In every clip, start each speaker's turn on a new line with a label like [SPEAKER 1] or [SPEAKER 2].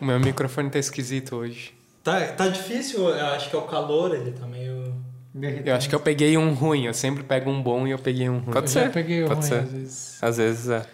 [SPEAKER 1] O meu microfone tá esquisito hoje.
[SPEAKER 2] Tá, tá difícil, eu acho que é o calor, ele tá meio.
[SPEAKER 1] Eu acho que eu peguei um ruim. Eu sempre pego um bom e eu peguei um ruim.
[SPEAKER 3] Pode
[SPEAKER 4] eu
[SPEAKER 3] ser.
[SPEAKER 4] já peguei
[SPEAKER 3] pode
[SPEAKER 4] ruim
[SPEAKER 3] ser.
[SPEAKER 4] às vezes.
[SPEAKER 3] Às vezes é.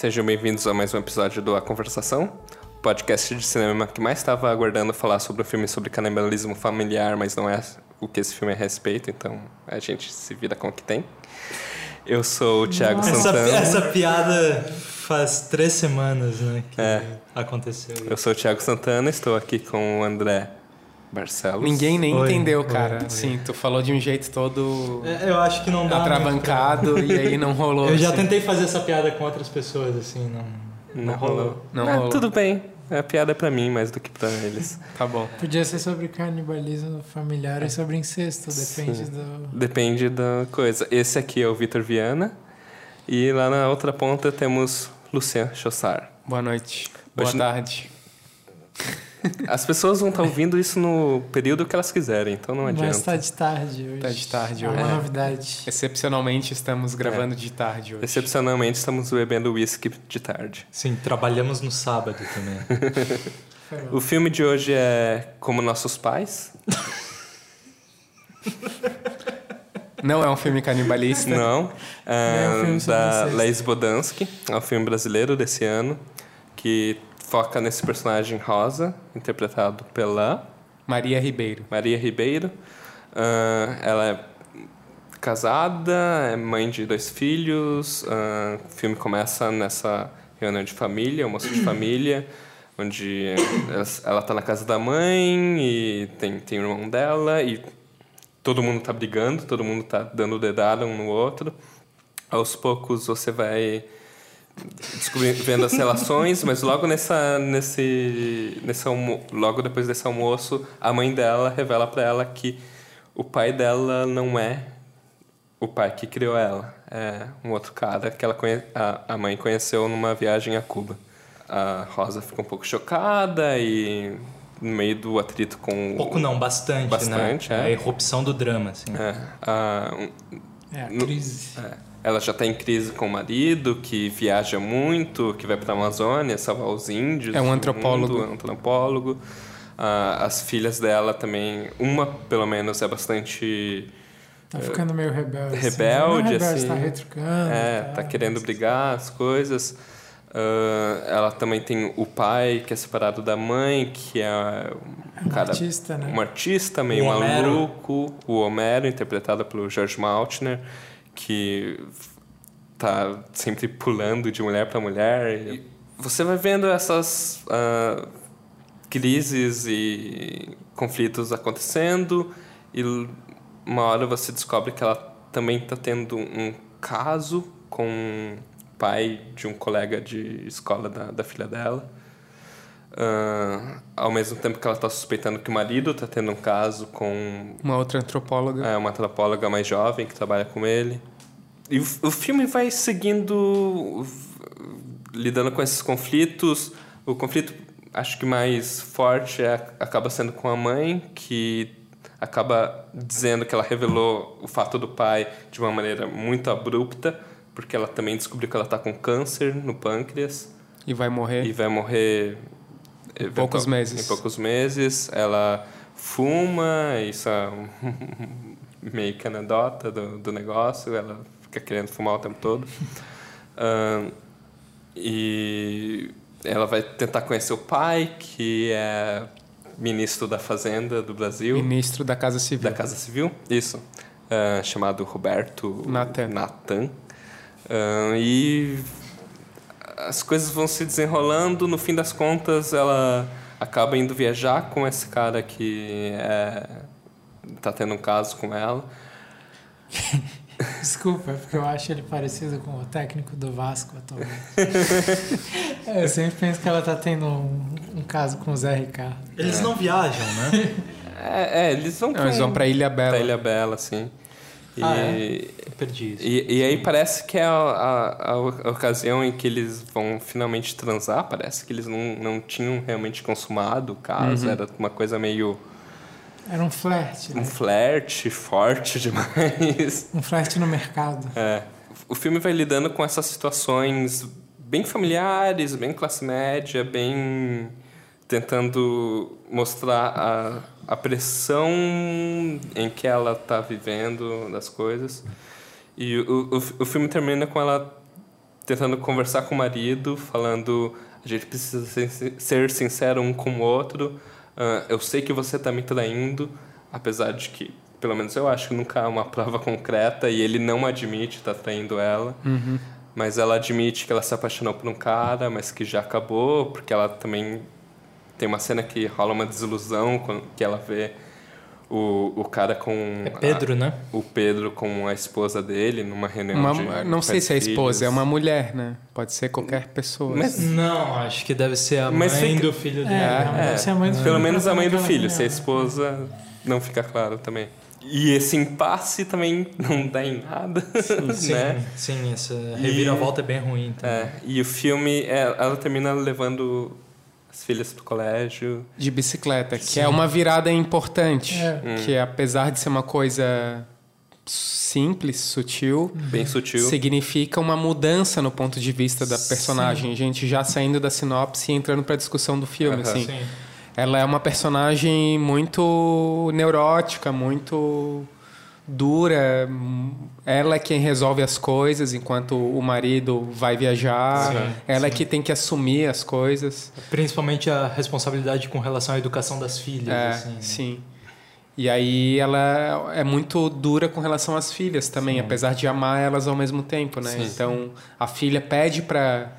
[SPEAKER 3] Sejam bem-vindos a mais um episódio do A Conversação, podcast de cinema que mais estava aguardando falar sobre um filme sobre canibalismo familiar, mas não é o que esse filme é a respeito, então a gente se vira com o que tem. Eu sou o Thiago
[SPEAKER 2] Essa,
[SPEAKER 3] Santana.
[SPEAKER 2] essa piada faz três semanas, né? Que
[SPEAKER 3] É.
[SPEAKER 2] aconteceu.
[SPEAKER 3] Eu sou o Thiago Santana, estou aqui com o André Barcelos.
[SPEAKER 1] Ninguém nem
[SPEAKER 2] Oi,
[SPEAKER 1] entendeu,
[SPEAKER 2] oi,
[SPEAKER 1] cara.
[SPEAKER 2] oi.
[SPEAKER 1] Assim, tu falou de um jeito todo
[SPEAKER 2] É, Eu acho que não dá. muito
[SPEAKER 1] atrabancado e aí não rolou.
[SPEAKER 2] Eu já
[SPEAKER 1] assim.
[SPEAKER 2] tentei fazer essa piada com outras pessoas, assim, não,
[SPEAKER 3] Não rolou.
[SPEAKER 1] Não
[SPEAKER 3] Ah,
[SPEAKER 1] rolou.
[SPEAKER 3] Tudo bem. A piada é pra mim mais do que pra eles.
[SPEAKER 1] Tá bom.
[SPEAKER 4] Podia ser sobre canibalismo familiar e sobre incesto, depende
[SPEAKER 3] Sim.
[SPEAKER 4] do.
[SPEAKER 3] Depende da coisa. Esse aqui é o Vitor Viana. E lá na outra ponta temos Lucian Chossar.
[SPEAKER 1] Boa noite. Boa
[SPEAKER 3] Hoje-
[SPEAKER 1] tarde.
[SPEAKER 3] As pessoas vão estar ouvindo isso no período que elas quiserem, então não adianta.
[SPEAKER 4] Mas tá de tarde hoje.
[SPEAKER 1] Tá de tarde
[SPEAKER 4] é
[SPEAKER 1] hoje.
[SPEAKER 4] uma
[SPEAKER 3] É.
[SPEAKER 4] novidade.
[SPEAKER 1] Excepcionalmente estamos gravando de tarde hoje.
[SPEAKER 3] Excepcionalmente, estamos bebendo whisky de tarde.
[SPEAKER 2] Sim, trabalhamos no sábado também.
[SPEAKER 3] O filme de hoje é Como Nossos Pais.
[SPEAKER 1] Não é um filme canibalista.
[SPEAKER 3] Não.
[SPEAKER 4] É um
[SPEAKER 3] ah,
[SPEAKER 4] filme
[SPEAKER 3] da. Leis Bodansky. É um filme brasileiro desse ano. Que foca nesse personagem Rosa, interpretado pela
[SPEAKER 1] Maria Ribeiro.
[SPEAKER 3] Maria Ribeiro. Ah, ela é casada, é mãe de dois filhos. Ah, o filme começa nessa reunião de família, almoço de família, onde ela está na casa da mãe e tem, tem o irmão dela e todo mundo está brigando, todo mundo está dando dedada um no outro. Aos poucos você vai descobrindo, vendo as relações, mas logo nessa nesse nesse almo, logo depois desse almoço, a mãe dela revela para ela que o pai dela não é o pai que criou ela, é um outro cara que ela conhe, a, a mãe conheceu numa viagem a Cuba. A Rosa fica um pouco chocada e no meio do atrito com
[SPEAKER 2] Pouco não, bastante,
[SPEAKER 3] Bastante,
[SPEAKER 2] né?
[SPEAKER 3] é.
[SPEAKER 2] A irrupção do drama, assim.
[SPEAKER 3] é, a,
[SPEAKER 4] É, a
[SPEAKER 3] No-
[SPEAKER 4] crise.
[SPEAKER 3] é, ela já está em crise com o marido, que viaja muito, que vai para a Amazônia salvar os índios.
[SPEAKER 1] É um antropólogo.
[SPEAKER 3] mundo, é um antropólogo. Ah, as filhas dela também, uma pelo menos é bastante.
[SPEAKER 4] Tá ficando meio rebelde. assim.
[SPEAKER 3] rebelde,
[SPEAKER 4] é rebelde,
[SPEAKER 3] assim.
[SPEAKER 4] Tá retrucando.
[SPEAKER 3] é,
[SPEAKER 4] tá,
[SPEAKER 3] tá querendo brigar as coisas. Ah, ela também tem o pai, que é separado da mãe, que é um
[SPEAKER 4] Um
[SPEAKER 3] cara
[SPEAKER 4] artista, né?
[SPEAKER 3] um artista meio
[SPEAKER 2] O Homero.
[SPEAKER 3] maluco, o Homero, interpretado pelo George Maltner, que tá sempre pulando de mulher para mulher. E você vai vendo essas ah, crises e conflitos acontecendo e uma hora você descobre que ela também está tendo um caso com o pai de um colega de escola da, da filha dela. Ah, ao mesmo tempo que ela está suspeitando que o marido está tendo um caso com
[SPEAKER 1] Uma outra antropóloga.
[SPEAKER 3] é, uma antropóloga mais jovem que trabalha com ele. E o, o filme vai seguindo, lidando com esses conflitos. O conflito, acho que mais forte, é, acaba sendo com a mãe, que acaba dizendo que ela revelou o fato do pai de uma maneira muito abrupta, porque ela também descobriu que ela está com câncer no pâncreas
[SPEAKER 1] E vai morrer.
[SPEAKER 3] e vai morrer
[SPEAKER 1] Em poucos
[SPEAKER 3] eventual-
[SPEAKER 1] meses.
[SPEAKER 3] Em poucos meses. Ela fuma, isso é meio que anedota do, do negócio. Ela fica querendo fumar o tempo todo. E ela vai tentar conhecer o pai, que é ministro da Fazenda do Brasil.
[SPEAKER 1] Ministro da Casa Civil.
[SPEAKER 3] Da Casa Civil, isso. Ah, chamado Roberto
[SPEAKER 1] Natan.
[SPEAKER 3] Natan. Ah, e as coisas vão se desenrolando. No fim das contas, ela acaba indo viajar com esse cara que é, tá tendo um caso com ela.
[SPEAKER 4] Desculpa, é porque eu acho ele parecido com o técnico do Vasco atualmente. É, eu sempre penso que ela tá tendo um, um caso com o Zé Ricardo.
[SPEAKER 2] Eles não viajam, né?
[SPEAKER 3] É, é, eles vão
[SPEAKER 1] Não, eles vão pra Ilha Bela.
[SPEAKER 3] pra Ilha Bela, assim. E,
[SPEAKER 2] Ah, é? Eu perdi isso.
[SPEAKER 3] e, e aí parece que é a, a, a ocasião em que eles vão finalmente transar. Parece que eles não, não tinham realmente consumado o caso. Era uma coisa meio...
[SPEAKER 4] Era um flerte,
[SPEAKER 3] Um
[SPEAKER 4] né?
[SPEAKER 3] flerte forte demais.
[SPEAKER 4] Um flerte no mercado.
[SPEAKER 3] É. O filme vai lidando com essas situações bem familiares, bem classe média, bem tentando mostrar a, a pressão em que ela está vivendo das coisas. E o, o, o filme termina com ela tentando conversar com o marido, falando a gente precisa ser sincero um com o outro. Ah, eu sei que você está me traindo, apesar de que, pelo menos eu acho que nunca há uma prova concreta e ele não admite estar traindo ela. Mas ela admite que ela se apaixonou por um cara, mas que já acabou, porque ela também tem uma cena que rola uma desilusão que ela vê o, o cara com
[SPEAKER 2] É Pedro, né?
[SPEAKER 3] a- o Pedro com a esposa dele numa reunião
[SPEAKER 1] Uma-
[SPEAKER 3] de
[SPEAKER 1] não sei se é a esposa, é uma mulher, né? Pode ser qualquer pessoa.
[SPEAKER 3] Mas-
[SPEAKER 2] Não, acho que deve ser a
[SPEAKER 3] Mas
[SPEAKER 2] mãe
[SPEAKER 3] fica-
[SPEAKER 2] do filho dele.
[SPEAKER 4] É,
[SPEAKER 3] É,
[SPEAKER 4] deve ser a mãe do
[SPEAKER 3] Pelo
[SPEAKER 4] filho
[SPEAKER 3] menos a mãe do filho, se a
[SPEAKER 4] reunião.
[SPEAKER 3] esposa não fica claro também. E esse impasse também não dá em nada,
[SPEAKER 2] Sim,
[SPEAKER 3] né?
[SPEAKER 2] sim, essa reviravolta é bem ruim. Também.
[SPEAKER 3] É, e o filme, é, ela termina levando as filhas pro colégio.
[SPEAKER 1] de bicicleta, que é uma virada importante,
[SPEAKER 4] É.
[SPEAKER 1] que apesar de ser uma coisa simples, sutil,
[SPEAKER 3] Bem sutil.
[SPEAKER 1] significa uma mudança no ponto de vista da personagem. A gente já saindo da sinopse e entrando para a discussão do filme, assim.
[SPEAKER 2] Sim.
[SPEAKER 1] Ela é uma personagem muito neurótica, muito dura. Ela é quem resolve as coisas enquanto o marido vai viajar.
[SPEAKER 2] Sim,
[SPEAKER 1] Ela é que tem que assumir as coisas.
[SPEAKER 2] Principalmente a responsabilidade com relação à educação das filhas.
[SPEAKER 1] É,
[SPEAKER 2] assim, né?
[SPEAKER 1] sim. E aí ela é muito dura com relação às filhas também, apesar de amar elas ao mesmo tempo, né?
[SPEAKER 3] Sim.
[SPEAKER 1] Então a filha pede para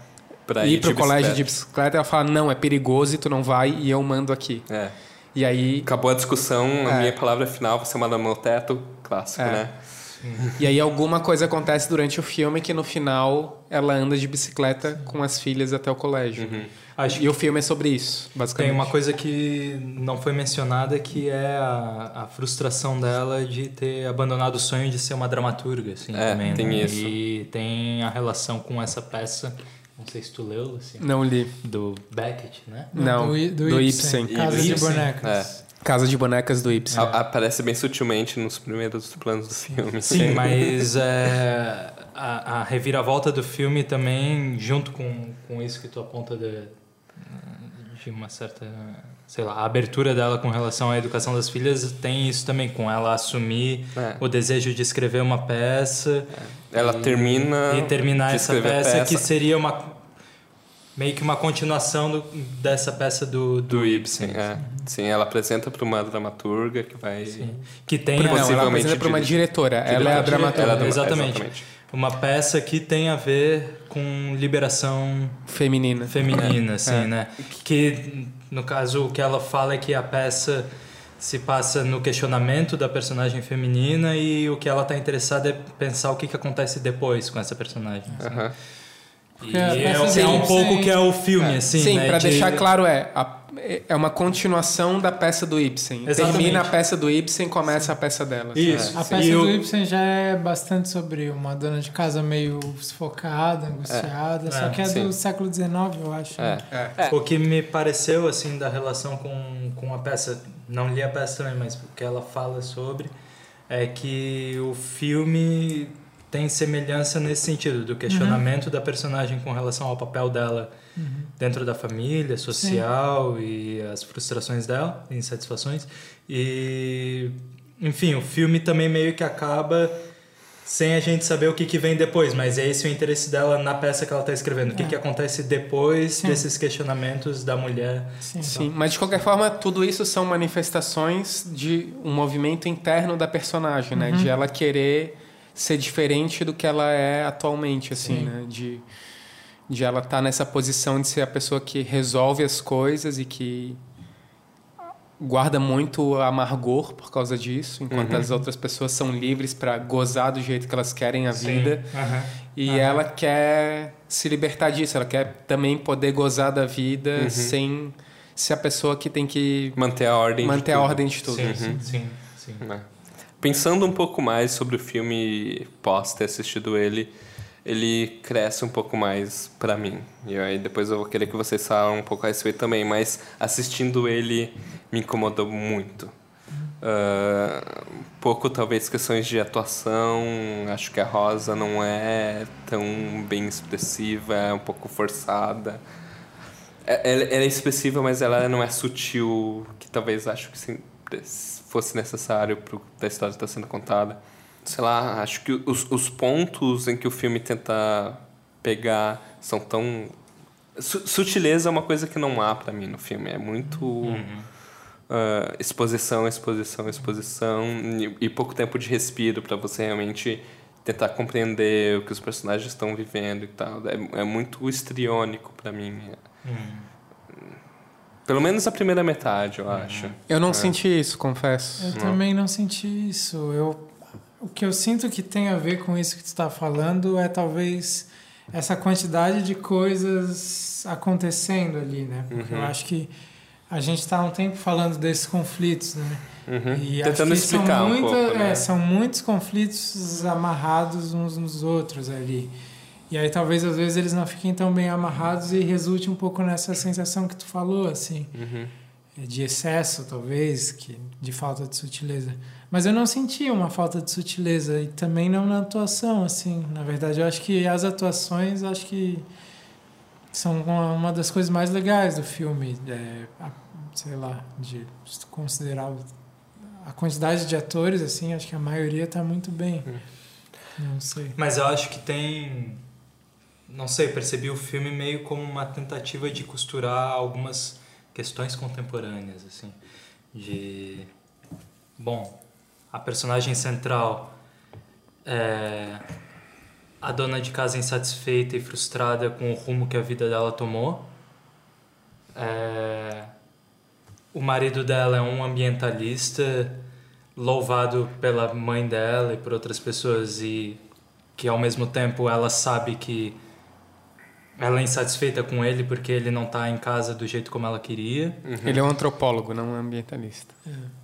[SPEAKER 1] ir
[SPEAKER 3] ir
[SPEAKER 1] pro
[SPEAKER 3] de
[SPEAKER 1] colégio de
[SPEAKER 3] bicicleta.
[SPEAKER 1] bicicleta, ela fala não, é perigoso e tu não vai e eu mando aqui.
[SPEAKER 3] É.
[SPEAKER 1] E aí
[SPEAKER 3] Acabou a discussão, a
[SPEAKER 1] É.
[SPEAKER 3] minha palavra final vai ser uma no meu teto, clássico,
[SPEAKER 1] É.
[SPEAKER 3] né?
[SPEAKER 1] E aí alguma coisa acontece durante o filme que no final ela anda de bicicleta com as filhas até o colégio.
[SPEAKER 2] Acho
[SPEAKER 1] E o filme é sobre isso, basicamente.
[SPEAKER 2] Tem uma coisa que não foi mencionada que é a, a frustração dela de ter abandonado o sonho de ser uma dramaturga, assim,
[SPEAKER 3] É,
[SPEAKER 2] também.
[SPEAKER 3] tem
[SPEAKER 2] né?
[SPEAKER 3] isso.
[SPEAKER 2] E tem a relação com essa peça, não sei se tu leu, assim,
[SPEAKER 1] Não li.
[SPEAKER 2] do Beckett, né?
[SPEAKER 1] Não,
[SPEAKER 4] do, I-
[SPEAKER 1] do Ibsen.
[SPEAKER 4] Casa de
[SPEAKER 2] Ibsen.
[SPEAKER 4] bonecas.
[SPEAKER 1] Casa de bonecas do Ibsen.
[SPEAKER 3] A- Aparece bem sutilmente nos primeiros planos do filme.
[SPEAKER 2] Sim, mas é, a, a reviravolta do filme também, junto com, com isso que tu aponta de, de uma certa, sei lá, a abertura dela com relação à educação das filhas, tem isso também, com ela assumir
[SPEAKER 3] É.
[SPEAKER 2] o desejo de escrever uma peça
[SPEAKER 3] Ela
[SPEAKER 2] e,
[SPEAKER 3] termina
[SPEAKER 2] e terminar
[SPEAKER 3] de
[SPEAKER 2] essa peça,
[SPEAKER 3] peça.
[SPEAKER 2] que seria uma meio que uma continuação do- dessa peça do,
[SPEAKER 3] do Ibsen. É. Sim, ela apresenta para uma dramaturga que vai.
[SPEAKER 2] que tem
[SPEAKER 1] Não,
[SPEAKER 2] a-
[SPEAKER 1] ela
[SPEAKER 3] possivelmente
[SPEAKER 1] apresenta para uma
[SPEAKER 3] dire-
[SPEAKER 1] diretora. Ela é a
[SPEAKER 2] Diretora.
[SPEAKER 1] dramaturga
[SPEAKER 3] Ela é
[SPEAKER 2] Exatamente.
[SPEAKER 3] exatamente.
[SPEAKER 2] uma peça que tem a ver com liberação
[SPEAKER 1] feminina.
[SPEAKER 2] feminina, assim,
[SPEAKER 1] É.
[SPEAKER 2] né? Que, no caso, o que ela fala é que a peça se passa no questionamento da personagem feminina e o que ela está interessada é pensar o que, que acontece depois com essa personagem. assim.
[SPEAKER 3] Aham.
[SPEAKER 2] E
[SPEAKER 4] a
[SPEAKER 2] é, que é um
[SPEAKER 4] Ibsen-
[SPEAKER 2] pouco que é o filme, assim,
[SPEAKER 1] Sim,
[SPEAKER 2] né?
[SPEAKER 1] para
[SPEAKER 2] de-
[SPEAKER 1] deixar claro é a- é uma continuação da peça do Ibsen.
[SPEAKER 2] Exatamente.
[SPEAKER 1] Termina a peça do Ibsen, começa a peça dela.
[SPEAKER 2] Isso.
[SPEAKER 4] A
[SPEAKER 2] E
[SPEAKER 4] peça do Ibsen já é bastante sobre uma dona de casa meio sufocada, angustiada, só
[SPEAKER 2] É,
[SPEAKER 4] que é
[SPEAKER 3] sim.
[SPEAKER 4] do século XIX, eu acho.
[SPEAKER 3] É.
[SPEAKER 4] né?
[SPEAKER 1] É.
[SPEAKER 2] O que me pareceu, assim, da relação com, com a peça, não li a peça também, mas o que ela fala sobre, é que o filme tem semelhança nesse sentido, do questionamento da personagem com relação ao papel dela dentro da família, social e as frustrações dela, insatisfações. E, enfim, o filme também meio que acaba sem a gente saber o que, que vem depois, mas é esse o interesse dela na peça que ela está escrevendo. O que, que acontece depois
[SPEAKER 4] Sim.
[SPEAKER 2] desses questionamentos da mulher.
[SPEAKER 4] Sim.
[SPEAKER 1] Sim, mas de qualquer forma, tudo isso são manifestações de um movimento interno da personagem, né? De ela querer ser diferente do que ela é atualmente, assim,
[SPEAKER 4] Sim.
[SPEAKER 1] né? De, de ela estar nessa posição de ser a pessoa que resolve as coisas e que guarda muito amargor por causa disso, enquanto as outras pessoas são livres para gozar do jeito que elas querem a vida.
[SPEAKER 2] Aham.
[SPEAKER 1] E
[SPEAKER 2] Aham.
[SPEAKER 1] ela quer se libertar disso, ela quer também poder gozar da vida sem ser a pessoa que tem que
[SPEAKER 3] Manter a ordem. de
[SPEAKER 1] manter a
[SPEAKER 3] tudo.
[SPEAKER 1] ordem de tudo.
[SPEAKER 2] Sim, sim, sim, sim.
[SPEAKER 3] Pensando um pouco mais sobre o filme pós ter assistido ele, ele cresce um pouco mais para mim. E aí depois eu vou querer que vocês falem um pouco a respeito também, mas assistindo ele me incomodou muito. Uh, um pouco talvez questões de atuação, acho que a Rosa não é tão bem expressiva, é um pouco forçada. É, ela é expressiva, mas ela não é sutil, que talvez acho que sim, fosse necessário para a história estar sendo contada. Sei lá, acho que os, os pontos em que o filme tenta pegar são tão. Sutileza é uma coisa que não há para mim no filme. É muito. Uhum. Uh, exposição, exposição, exposição e, e pouco tempo de respiro para você realmente tentar compreender o que os personagens estão vivendo e tal. É, é muito estriônico para mim. Uhum. Pelo menos a primeira metade, eu acho.
[SPEAKER 1] Eu não é. senti isso, confesso.
[SPEAKER 4] Eu não. também não senti isso. Eu, o que eu sinto que tem a ver com isso que tu está falando é talvez essa quantidade de coisas acontecendo ali, né? Porque uhum. eu acho que a gente está há um tempo falando desses conflitos, né?
[SPEAKER 3] Uhum. E Tentando explicar
[SPEAKER 4] são
[SPEAKER 3] um
[SPEAKER 4] muita,
[SPEAKER 3] pouco, né?
[SPEAKER 4] é, são muitos conflitos amarrados uns nos outros ali. E aí talvez às vezes eles não fiquem tão bem amarrados e resulte um pouco nessa sensação que tu falou, assim,
[SPEAKER 3] uhum.
[SPEAKER 4] de excesso talvez, que de falta de sutileza. Mas eu não senti uma falta de sutileza e também não na atuação, assim. Na verdade, eu acho que as atuações, acho que são uma das coisas mais legais do filme, é, sei lá, de considerar a quantidade de atores, assim, acho que a maioria está muito bem. Uhum. Não sei.
[SPEAKER 2] Mas eu acho que tem não sei, percebi o filme meio como uma tentativa de costurar algumas questões contemporâneas, assim, de bom, a personagem central é a dona de casa insatisfeita e frustrada com o rumo que a vida dela tomou. É, o marido dela é um ambientalista louvado pela mãe dela e por outras pessoas e que ao mesmo tempo ela sabe que ela é insatisfeita com ele porque ele não está em casa do jeito como ela queria.
[SPEAKER 1] Uhum. Ele é um antropólogo, não um ambientalista.
[SPEAKER 4] É.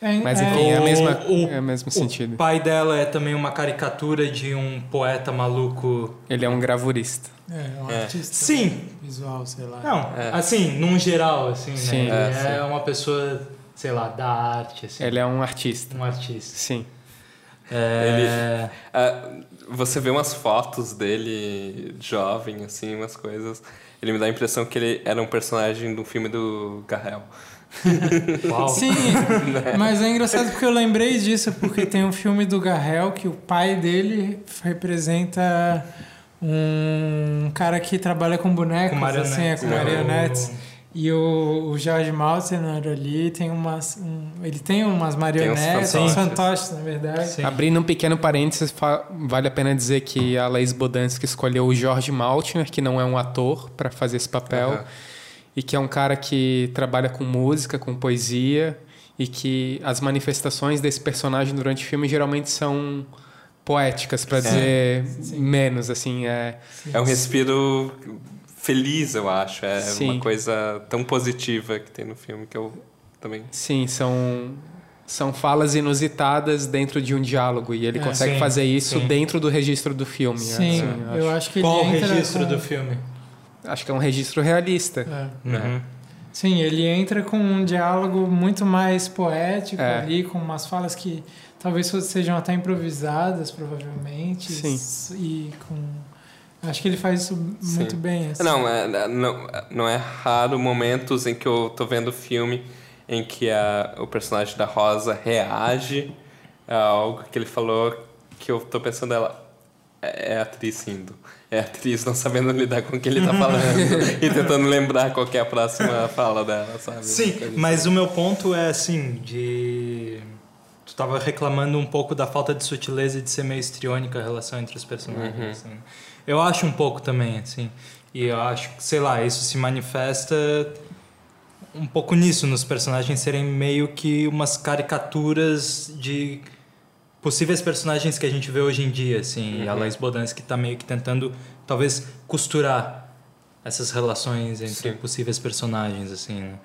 [SPEAKER 4] É,
[SPEAKER 1] Mas enfim, é, é, a mesma, o, é o mesmo sentido.
[SPEAKER 2] O pai dela é também uma caricatura de um poeta maluco.
[SPEAKER 1] Ele é um gravurista.
[SPEAKER 4] É, um
[SPEAKER 2] é.
[SPEAKER 4] artista.
[SPEAKER 2] Sim.
[SPEAKER 4] Visual, sei lá.
[SPEAKER 2] Não, é. assim, num geral, assim,
[SPEAKER 1] sim,
[SPEAKER 2] né?
[SPEAKER 1] Ele
[SPEAKER 2] é, uma pessoa, sei lá, da arte, assim.
[SPEAKER 1] Ele é um artista.
[SPEAKER 2] Um artista.
[SPEAKER 1] Sim.
[SPEAKER 2] É...
[SPEAKER 3] Ele, uh, você vê umas fotos dele jovem, assim, umas coisas. Ele me dá a impressão que ele era um personagem do filme do Garrel.
[SPEAKER 4] Sim, mas é engraçado porque eu lembrei disso, porque tem um filme do Garrel que o pai dele representa um cara que trabalha com bonecos, com assim, é, com marionetes. E o, o George Maltner ali tem umas. Um, ele tem umas marionetes, tem uns fantoches, na verdade. Sim.
[SPEAKER 1] Abrindo um pequeno parênteses, vale a pena dizer que a Laís Bodansky escolheu o George Maltner, que não é um ator, para fazer esse papel. Uhum. E que é um cara que trabalha com música, com poesia. E que as manifestações desse personagem durante o filme geralmente são poéticas, para dizer Sim. menos, assim. É,
[SPEAKER 3] é um respiro feliz, eu acho. É Sim. uma coisa tão positiva que tem no filme que eu também.
[SPEAKER 1] Sim, são são falas inusitadas dentro de um diálogo e ele é, consegue sim, fazer isso sim. dentro do registro do filme.
[SPEAKER 4] Sim, assim, eu, eu acho. que
[SPEAKER 2] Qual
[SPEAKER 4] o
[SPEAKER 2] registro com... do filme?
[SPEAKER 1] Acho que é um registro realista.
[SPEAKER 4] É. Uhum. Sim, ele entra com um diálogo muito mais poético é. ali, com umas falas que talvez sejam até improvisadas, provavelmente.
[SPEAKER 1] Sim.
[SPEAKER 4] E com Acho que ele faz isso muito Sim. bem. Assim.
[SPEAKER 3] Não, é, não, não é raro momentos em que eu tô vendo filme em que a, o personagem da Rosa reage a algo que ele falou que eu tô pensando ela é, é atriz rindo. É atriz não sabendo lidar com o que ele tá falando e tentando lembrar qual é a próxima fala dela, sabe?
[SPEAKER 2] Sim, mas o meu ponto é assim, de tu tava reclamando um pouco da falta de sutileza e de ser meio estriônica a relação entre os personagens. Uhum. Assim. Eu acho um pouco também, assim. E eu acho que, sei lá, isso se manifesta um pouco nisso, nos personagens serem meio que umas caricaturas de possíveis personagens que a gente vê hoje em dia, assim. Uhum. E a Laís Bodansky está meio que tentando, talvez, costurar essas relações entre Sim. possíveis personagens, assim, né?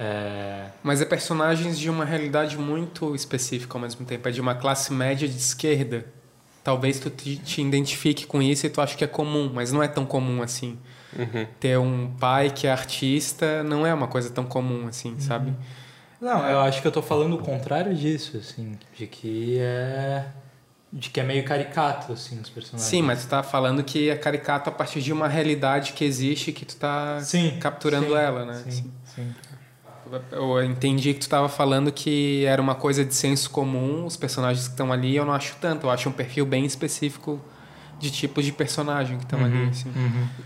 [SPEAKER 2] É,
[SPEAKER 1] Mas é personagens de uma realidade muito específica ao mesmo tempo. É de uma classe média de esquerda. Talvez tu te, te identifique com isso e tu acha que é comum, mas não é tão comum assim.
[SPEAKER 3] Uhum.
[SPEAKER 1] Ter um pai que é artista não é uma coisa tão comum assim, sabe?
[SPEAKER 2] Não, eu acho que eu tô falando o contrário disso, assim, de que é de que é meio caricato assim os personagens.
[SPEAKER 1] Sim, mas tu tá falando que é caricato a partir de uma realidade que existe que tu tá
[SPEAKER 2] Sim,
[SPEAKER 1] capturando
[SPEAKER 2] sim,
[SPEAKER 1] ela, né?
[SPEAKER 2] Sim, sim.
[SPEAKER 1] Eu entendi que tu estava falando que era uma coisa de senso comum, os personagens que estão ali, eu não acho tanto. Eu acho um perfil bem específico de tipos de personagem que estão ali. Assim.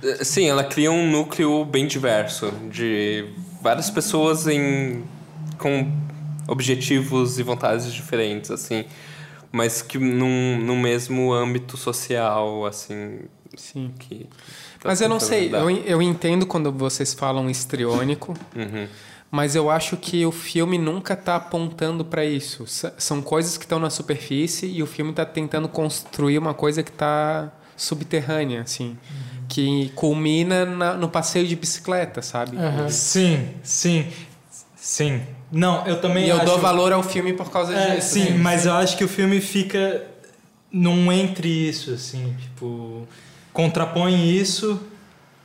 [SPEAKER 3] Eh, Sim, ela cria um núcleo bem diverso de várias pessoas em com objetivos e vontades diferentes, assim, mas que num, num mesmo âmbito social, assim,
[SPEAKER 1] Sim.
[SPEAKER 3] que tá
[SPEAKER 1] Mas eu não sei, eu, eu entendo quando vocês falam histriônico,
[SPEAKER 3] Uhum.
[SPEAKER 1] Mas eu acho que o filme nunca está apontando para isso. S- são coisas que estão na superfície e o filme está tentando construir uma coisa que está subterrânea, assim, que culmina na- no passeio de bicicleta, sabe?
[SPEAKER 4] Aham.
[SPEAKER 2] Sim, sim. Sim. Não, eu também
[SPEAKER 1] E eu
[SPEAKER 2] acho...
[SPEAKER 1] dou valor ao filme por causa
[SPEAKER 2] É,
[SPEAKER 1] disso.
[SPEAKER 2] sim,
[SPEAKER 1] assim.
[SPEAKER 2] mas eu acho que o filme fica num entre isso, assim, tipo, contrapõe isso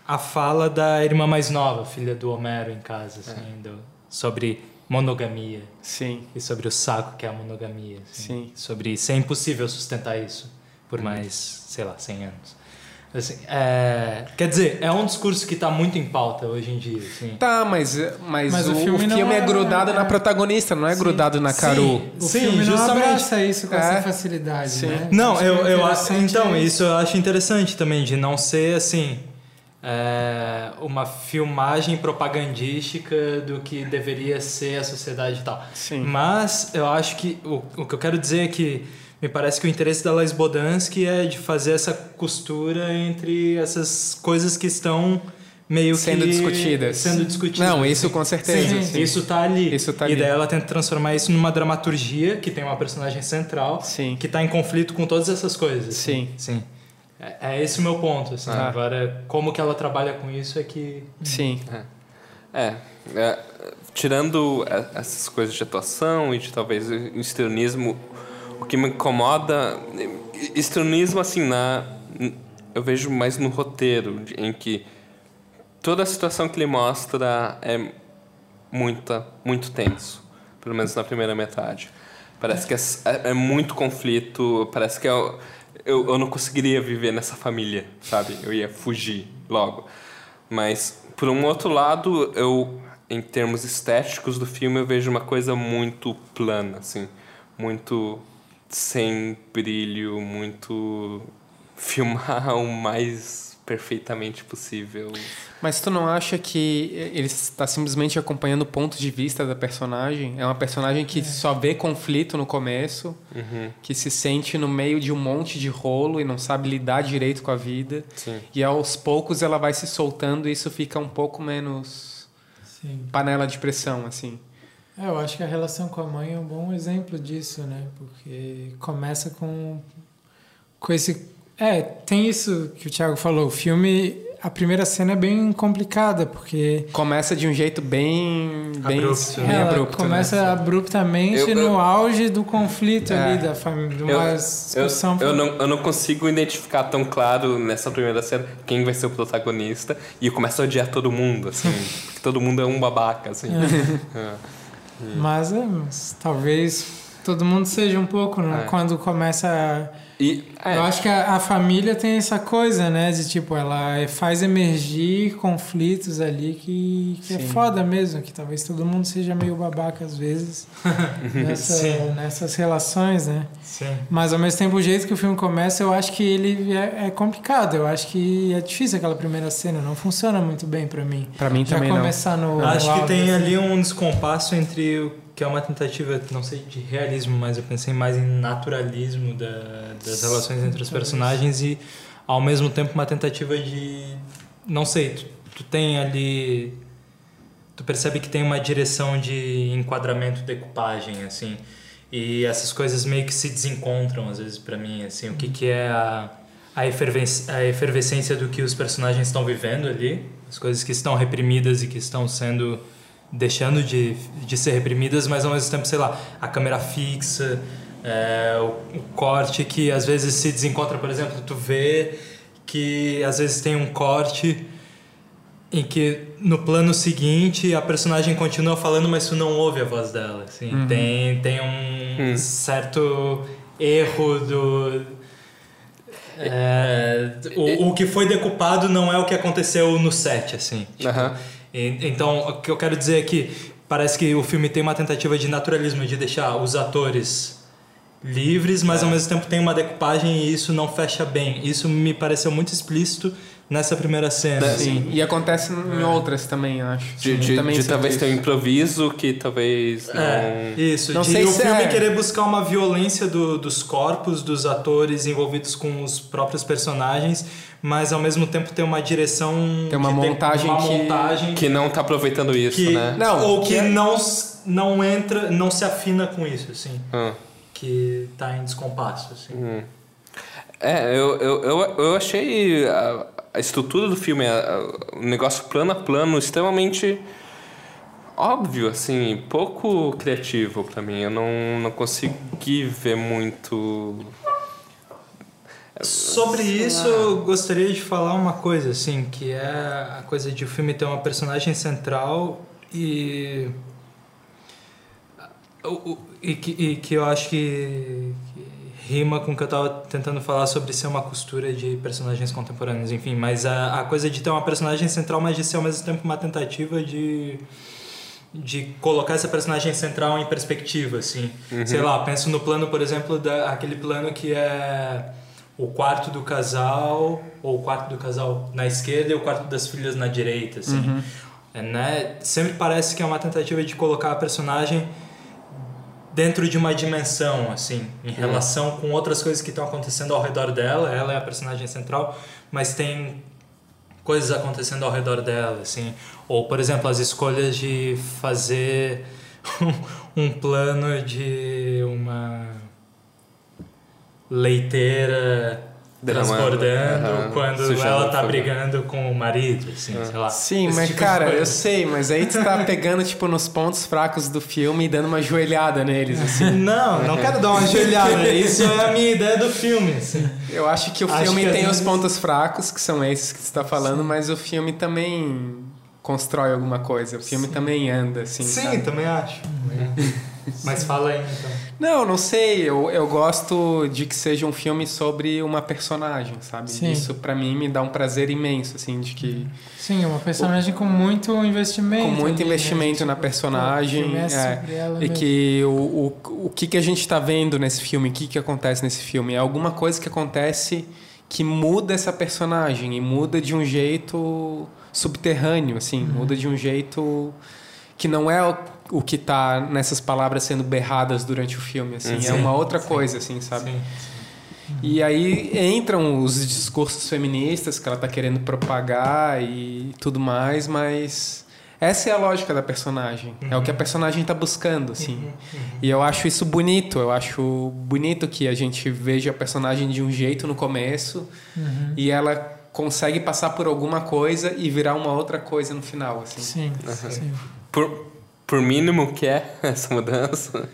[SPEAKER 2] à fala da irmã mais nova, filha do Homero em casa, assim, do- sobre monogamia
[SPEAKER 1] Sim.
[SPEAKER 2] e sobre o saco que é a monogamia, assim,
[SPEAKER 1] Sim.
[SPEAKER 2] sobre ser impossível sustentar isso por mais, sei lá, 100 anos. Assim, é, quer dizer, é um discurso que está muito em pauta hoje em dia, assim.
[SPEAKER 1] Tá, mas, mas,
[SPEAKER 4] Mas
[SPEAKER 1] o,
[SPEAKER 4] o
[SPEAKER 1] o
[SPEAKER 4] filme
[SPEAKER 1] filme,
[SPEAKER 4] não
[SPEAKER 1] é
[SPEAKER 4] é-
[SPEAKER 1] grudado
[SPEAKER 4] é-
[SPEAKER 1] na protagonista, não é
[SPEAKER 4] Sim.
[SPEAKER 1] grudado na Caru.
[SPEAKER 2] Sim.
[SPEAKER 4] O filme não
[SPEAKER 2] justamente.
[SPEAKER 4] abraça isso com
[SPEAKER 1] É.
[SPEAKER 4] essa facilidade,
[SPEAKER 1] Sim.
[SPEAKER 4] né?
[SPEAKER 2] Não, eu,
[SPEAKER 4] o
[SPEAKER 2] eu acho. Então,
[SPEAKER 4] é
[SPEAKER 2] isso eu acho interessante também, de não ser assim. É, uma filmagem propagandística do que deveria ser a sociedade e tal.
[SPEAKER 1] Sim.
[SPEAKER 2] Mas eu acho que o, o que eu quero dizer é que me parece que o interesse da Lais Bodansky é de fazer essa costura entre essas coisas que estão meio
[SPEAKER 1] Sendo
[SPEAKER 2] que
[SPEAKER 1] discutidas.
[SPEAKER 2] sendo discutidas.
[SPEAKER 1] Não, isso com certeza.
[SPEAKER 2] Sim,
[SPEAKER 1] sim.
[SPEAKER 2] isso tá ali.
[SPEAKER 1] Isso tá
[SPEAKER 2] e
[SPEAKER 1] ali.
[SPEAKER 2] daí ela tenta transformar isso numa dramaturgia que tem uma personagem central
[SPEAKER 1] Sim.
[SPEAKER 2] que tá em conflito com todas essas coisas.
[SPEAKER 1] Sim.
[SPEAKER 2] Sim. É, é esse o meu ponto. Assim.
[SPEAKER 1] Ah.
[SPEAKER 2] Agora, como que ela trabalha com isso é que.
[SPEAKER 1] Sim.
[SPEAKER 3] É, é, tirando e- essas coisas de atuação e de talvez o histrionismo, o que me incomoda, histrionismo assim na eu vejo mais no roteiro, em que toda a situação que ele mostra é muita, muito tenso, pelo menos na primeira metade. Parece que é, é- é muito conflito, parece que eu, eu, eu não conseguiria viver nessa família, sabe? Eu ia fugir logo. Mas, por um outro lado, eu, em termos estéticos do filme, eu vejo uma coisa muito plana, assim. Muito sem brilho, muito filmar o mais perfeitamente possível.
[SPEAKER 1] Mas tu não acha que ele está simplesmente acompanhando o ponto de vista da personagem? É uma personagem que só vê conflito no começo,
[SPEAKER 3] Uhum,
[SPEAKER 1] que se sente no meio de um monte de rolo e não sabe lidar direito com a vida.
[SPEAKER 3] sim.
[SPEAKER 1] E aos poucos ela vai se soltando e isso fica um pouco menos
[SPEAKER 4] Sim.
[SPEAKER 1] panela de pressão, assim.
[SPEAKER 4] É, eu acho que a relação com a mãe é um bom exemplo disso, né? Porque começa com, com esse. É, tem isso que o Thiago falou. O filme, a primeira cena é bem complicada, porque
[SPEAKER 1] Começa de um jeito bem, bem,
[SPEAKER 2] Abrupto,
[SPEAKER 1] bem
[SPEAKER 4] ela
[SPEAKER 1] abrupto.
[SPEAKER 4] começa
[SPEAKER 1] né?
[SPEAKER 4] abruptamente
[SPEAKER 3] Eu- eu-
[SPEAKER 4] no auge do conflito
[SPEAKER 1] É.
[SPEAKER 4] ali, da família, de uma
[SPEAKER 3] Eu,
[SPEAKER 4] discussão.
[SPEAKER 3] eu, não, eu não consigo identificar tão claro nessa primeira cena quem vai ser o protagonista e eu começo a odiar todo mundo, assim. porque todo mundo é um babaca, assim. É.
[SPEAKER 4] Mas, é, mas talvez todo mundo seja um pouco, né?
[SPEAKER 3] É.
[SPEAKER 4] Quando começa a
[SPEAKER 3] E, é,
[SPEAKER 4] Eu acho que a, a família tem essa coisa, né? De tipo, ela faz emergir conflitos ali que, que é foda mesmo, que talvez todo mundo seja meio babaca às vezes nessa, nessas relações, né?
[SPEAKER 2] Sim.
[SPEAKER 4] Mas ao mesmo tempo, o jeito que o filme começa, eu acho que ele é, é complicado. Eu acho que é difícil aquela primeira cena, não funciona muito bem pra mim.
[SPEAKER 1] Pra mim
[SPEAKER 4] Já
[SPEAKER 1] também não.
[SPEAKER 4] começar no.
[SPEAKER 2] Acho
[SPEAKER 4] no
[SPEAKER 2] que tem
[SPEAKER 4] assim.
[SPEAKER 2] ali um descompasso entre o que é uma tentativa, não sei de realismo, mas eu pensei mais em naturalismo da- das relações entre os personagens e ao mesmo tempo uma tentativa de. Não sei, tu, tu tem ali. Tu percebe que tem uma direção de enquadramento, decupagem, assim. E essas coisas meio que se desencontram às vezes pra mim, assim. O que, que é a, a, efervescência, a efervescência do que os personagens estão vivendo ali, as coisas que estão reprimidas e que estão sendo deixando de, de ser reprimidas, mas ao mesmo tempo, sei lá, a câmera fixa, é, o, o corte que às vezes se desencontra, por exemplo, tu vê que às vezes tem um corte em que no plano seguinte a personagem continua falando, mas tu não ouve a voz dela. Assim.
[SPEAKER 1] Uhum.
[SPEAKER 2] Tem, tem um
[SPEAKER 3] Hum.
[SPEAKER 2] certo erro do. é, o, o que foi decupado não é o que aconteceu no set, assim. Tipo,
[SPEAKER 3] Aham.
[SPEAKER 2] Então, o que eu quero dizer é que parece que o filme tem uma tentativa de naturalismo, de deixar os atores livres, mas
[SPEAKER 3] É.
[SPEAKER 2] ao mesmo tempo tem uma decupagem e isso não fecha bem. Isso me pareceu muito explícito nessa primeira cena.
[SPEAKER 3] É,
[SPEAKER 2] assim.
[SPEAKER 1] Sim, e acontece em outras também, eu acho.
[SPEAKER 3] De,
[SPEAKER 1] Sim,
[SPEAKER 3] de,
[SPEAKER 1] também
[SPEAKER 3] de talvez
[SPEAKER 1] isso.
[SPEAKER 3] ter um improviso que talvez não.
[SPEAKER 2] É, isso.
[SPEAKER 1] Não
[SPEAKER 2] de
[SPEAKER 1] sei
[SPEAKER 2] o
[SPEAKER 1] se
[SPEAKER 2] filme
[SPEAKER 1] é-
[SPEAKER 2] querer buscar uma violência do- dos corpos dos atores envolvidos com os próprios personagens, mas ao mesmo tempo ter uma direção.
[SPEAKER 1] Tem uma
[SPEAKER 2] que
[SPEAKER 1] montagem
[SPEAKER 2] uma
[SPEAKER 1] que-
[SPEAKER 2] montagem
[SPEAKER 3] Que não tá aproveitando isso,
[SPEAKER 2] que-
[SPEAKER 3] né?
[SPEAKER 1] Não,
[SPEAKER 2] ou
[SPEAKER 1] que
[SPEAKER 2] que
[SPEAKER 1] é-
[SPEAKER 2] não, não entra, não se afina com isso, assim.
[SPEAKER 3] Ah.
[SPEAKER 2] Que tá em descompasso, assim.
[SPEAKER 3] Hum. É, eu, eu, eu, eu achei a, a estrutura do filme, a- a- o negócio plano a plano, extremamente óbvio, assim, pouco criativo pra mim. Eu não, não consegui ver muito.
[SPEAKER 2] Sobre isso, eu gostaria de falar uma coisa, assim, que é a coisa de o filme ter uma personagem central e. o- o- E que, e que eu acho que rima com o que eu tava tentando falar sobre ser uma costura de personagens contemporâneos, enfim, mas a, a coisa de ter uma personagem central, mas de ser ao mesmo tempo uma tentativa de de colocar essa personagem central em perspectiva, assim. Sei lá, penso no plano, por exemplo, da, aquele plano que é o quarto do casal, ou o quarto do casal na esquerda e o quarto das filhas na direita, assim. É, né? Sempre parece que é uma tentativa de colocar a personagem dentro de uma dimensão, assim, em relação com outras coisas que estão acontecendo ao redor dela. Ela é a personagem central, mas tem coisas acontecendo ao redor dela, assim. Ou, por exemplo, as escolhas de fazer um plano de uma leiteira transbordando
[SPEAKER 3] aham,
[SPEAKER 2] quando
[SPEAKER 3] sujando
[SPEAKER 2] ela tá brigando com o marido, assim, sei lá.
[SPEAKER 1] Sim,
[SPEAKER 2] Esse
[SPEAKER 1] mas
[SPEAKER 2] tipo
[SPEAKER 1] cara, eu sei, mas aí tu tá pegando, tipo, nos pontos fracos do filme e dando uma joelhada neles, assim.
[SPEAKER 2] Não, não quero dar uma joelhada. Isso é a minha ideia do filme. assim.
[SPEAKER 1] Eu acho que o
[SPEAKER 2] Acho
[SPEAKER 1] filme
[SPEAKER 2] que
[SPEAKER 1] tem os
[SPEAKER 2] vezes-
[SPEAKER 1] pontos fracos, que são esses que você tá falando, mas o filme também constrói alguma coisa. O filme também anda, assim.
[SPEAKER 2] Sim,
[SPEAKER 1] sabe?
[SPEAKER 2] também acho. Mas fala aí então.
[SPEAKER 1] Não, não sei. Eu, eu gosto de que seja um filme sobre uma personagem, sabe?
[SPEAKER 4] Sim.
[SPEAKER 1] Isso pra mim me dá um prazer imenso, assim, de que
[SPEAKER 4] Sim, uma personagem com muito investimento.
[SPEAKER 1] com muito
[SPEAKER 4] né?
[SPEAKER 1] investimento na
[SPEAKER 4] Tipo,
[SPEAKER 1] personagem
[SPEAKER 4] o filme é
[SPEAKER 1] é,
[SPEAKER 4] sobre ela
[SPEAKER 1] e
[SPEAKER 4] mesmo.
[SPEAKER 1] que o, o, o que que a gente está vendo nesse filme, o que que acontece nesse filme é alguma coisa que acontece que muda essa personagem e muda de um jeito subterrâneo, assim,
[SPEAKER 4] Uhum.
[SPEAKER 1] muda de um jeito que não é o, que tá nessas palavras sendo berradas durante o filme, assim, é
[SPEAKER 3] Sim,
[SPEAKER 1] uma outra coisa, assim, sabe?
[SPEAKER 2] Sim.
[SPEAKER 1] E aí entram os discursos feministas que ela tá querendo propagar e tudo mais, mas essa é a lógica da personagem. É o que a personagem tá buscando, assim. E eu acho isso bonito. Eu acho bonito que a gente veja a personagem de um jeito no começo
[SPEAKER 4] Uhum.
[SPEAKER 1] e ela consegue passar por alguma coisa e virar uma outra coisa no final, assim.
[SPEAKER 4] Sim, sim.
[SPEAKER 3] Por, por mínimo que é essa mudança.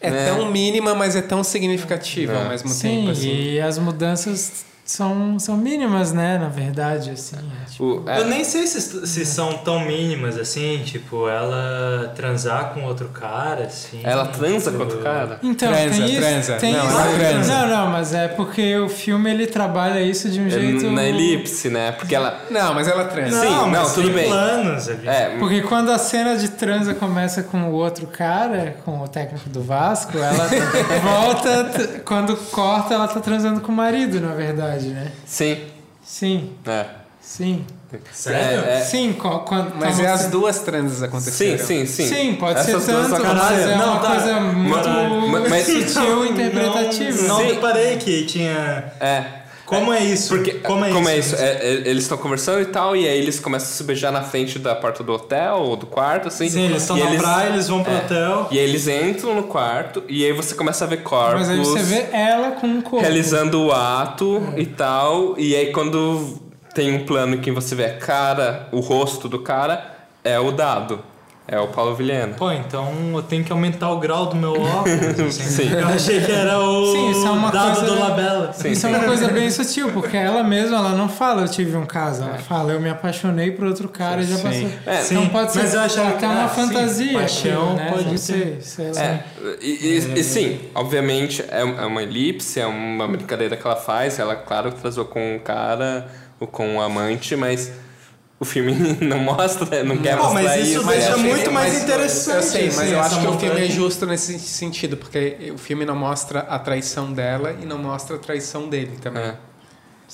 [SPEAKER 1] É
[SPEAKER 3] né?
[SPEAKER 1] tão mínima, mas é tão significativa ao
[SPEAKER 3] É.
[SPEAKER 1] mesmo
[SPEAKER 4] Sim,
[SPEAKER 1] tempo, assim.
[SPEAKER 4] e as mudanças são, são mínimas, né? Na verdade, assim. é tipo-
[SPEAKER 3] O- é,
[SPEAKER 2] Eu nem sei se, se são tão mínimas assim, tipo, ela transar com outro cara, assim.
[SPEAKER 3] ela transa
[SPEAKER 2] tipo,
[SPEAKER 3] com outro cara?
[SPEAKER 4] Então,
[SPEAKER 1] Transa,
[SPEAKER 4] tem isso,
[SPEAKER 1] transa.
[SPEAKER 4] tem
[SPEAKER 1] Não,
[SPEAKER 4] isso.
[SPEAKER 1] ela transa.
[SPEAKER 4] Não, não, mas é porque o filme ele trabalha isso de um
[SPEAKER 3] É
[SPEAKER 4] jeito.
[SPEAKER 3] Na elipse, né? Porque ela.
[SPEAKER 1] Não, mas ela transa.
[SPEAKER 3] Sim, não,
[SPEAKER 2] mas
[SPEAKER 3] tudo
[SPEAKER 2] tem
[SPEAKER 3] bem.
[SPEAKER 2] planos ali.
[SPEAKER 3] É,
[SPEAKER 4] Porque quando a cena de transa começa com o outro cara, com o técnico do Vasco, ela volta. Quando corta, ela tá transando com o marido, na verdade, né?
[SPEAKER 3] sim.
[SPEAKER 4] Sim,
[SPEAKER 3] É.
[SPEAKER 4] sim.
[SPEAKER 2] Sério?
[SPEAKER 3] É, é.
[SPEAKER 4] Sim, quando.
[SPEAKER 1] Mas é as duas transas aconteceram.
[SPEAKER 3] Sim, sim, sim.
[SPEAKER 4] Sim, pode
[SPEAKER 3] Essas
[SPEAKER 4] ser tanto, mas é
[SPEAKER 2] Não,
[SPEAKER 4] uma
[SPEAKER 2] tá.
[SPEAKER 4] coisa muito
[SPEAKER 3] Mas- mas-
[SPEAKER 4] sutil interpretativa.
[SPEAKER 2] Não, não
[SPEAKER 3] Sim.
[SPEAKER 2] reparei que tinha.
[SPEAKER 3] É.
[SPEAKER 2] Como é isso?
[SPEAKER 3] Porque,
[SPEAKER 2] como é isso?
[SPEAKER 3] É, é, eles estão conversando e tal, e aí eles começam a se beijar na frente da porta do hotel ou do quarto, assim.
[SPEAKER 2] Sim, eles estão na praia, eles vão pro
[SPEAKER 3] é.
[SPEAKER 2] hotel.
[SPEAKER 3] E aí eles entram no quarto, e aí você começa a ver corpos.
[SPEAKER 4] Mas aí você vê ela com um corpo.
[SPEAKER 3] realizando o ato e tal. E aí quando tem um plano que você vê a cara, o rosto do cara, é o dado. É o Paulo Vilhena.
[SPEAKER 2] Pô, então eu tenho que aumentar o grau do meu óculos. assim.
[SPEAKER 3] Sim.
[SPEAKER 2] Eu achei que era o
[SPEAKER 4] Sim, isso é uma
[SPEAKER 2] dado
[SPEAKER 4] coisa-
[SPEAKER 2] do Labella.
[SPEAKER 3] Sim,
[SPEAKER 4] Isso é
[SPEAKER 3] sim.
[SPEAKER 4] uma coisa bem sutil, porque ela mesma ela não fala eu tive um caso, ela fala eu me apaixonei por outro cara e já
[SPEAKER 1] Sim.
[SPEAKER 4] passou.
[SPEAKER 3] É,
[SPEAKER 2] Sim,
[SPEAKER 4] Então pode ser
[SPEAKER 2] mas eu achava
[SPEAKER 4] até
[SPEAKER 2] que
[SPEAKER 4] uma
[SPEAKER 2] ah, sim,
[SPEAKER 4] fantasia,
[SPEAKER 2] paixão
[SPEAKER 4] né?
[SPEAKER 2] pode
[SPEAKER 4] não
[SPEAKER 2] ser.
[SPEAKER 4] sei, sei lá.
[SPEAKER 3] É, e, e- e sim, obviamente é, é uma elipse, é uma brincadeira que ela faz. Ela, claro, transou com um cara ou com um amante, mas o filme não mostra, não quer
[SPEAKER 2] Pô,
[SPEAKER 3] mostrar
[SPEAKER 2] mas isso deixa
[SPEAKER 3] é.
[SPEAKER 2] muito mais interessante,
[SPEAKER 1] Eu sei, mas
[SPEAKER 2] assim,
[SPEAKER 1] eu acho que o filme é justo nesse sentido, porque o filme não mostra a traição dela e não mostra a traição dele também.
[SPEAKER 3] É.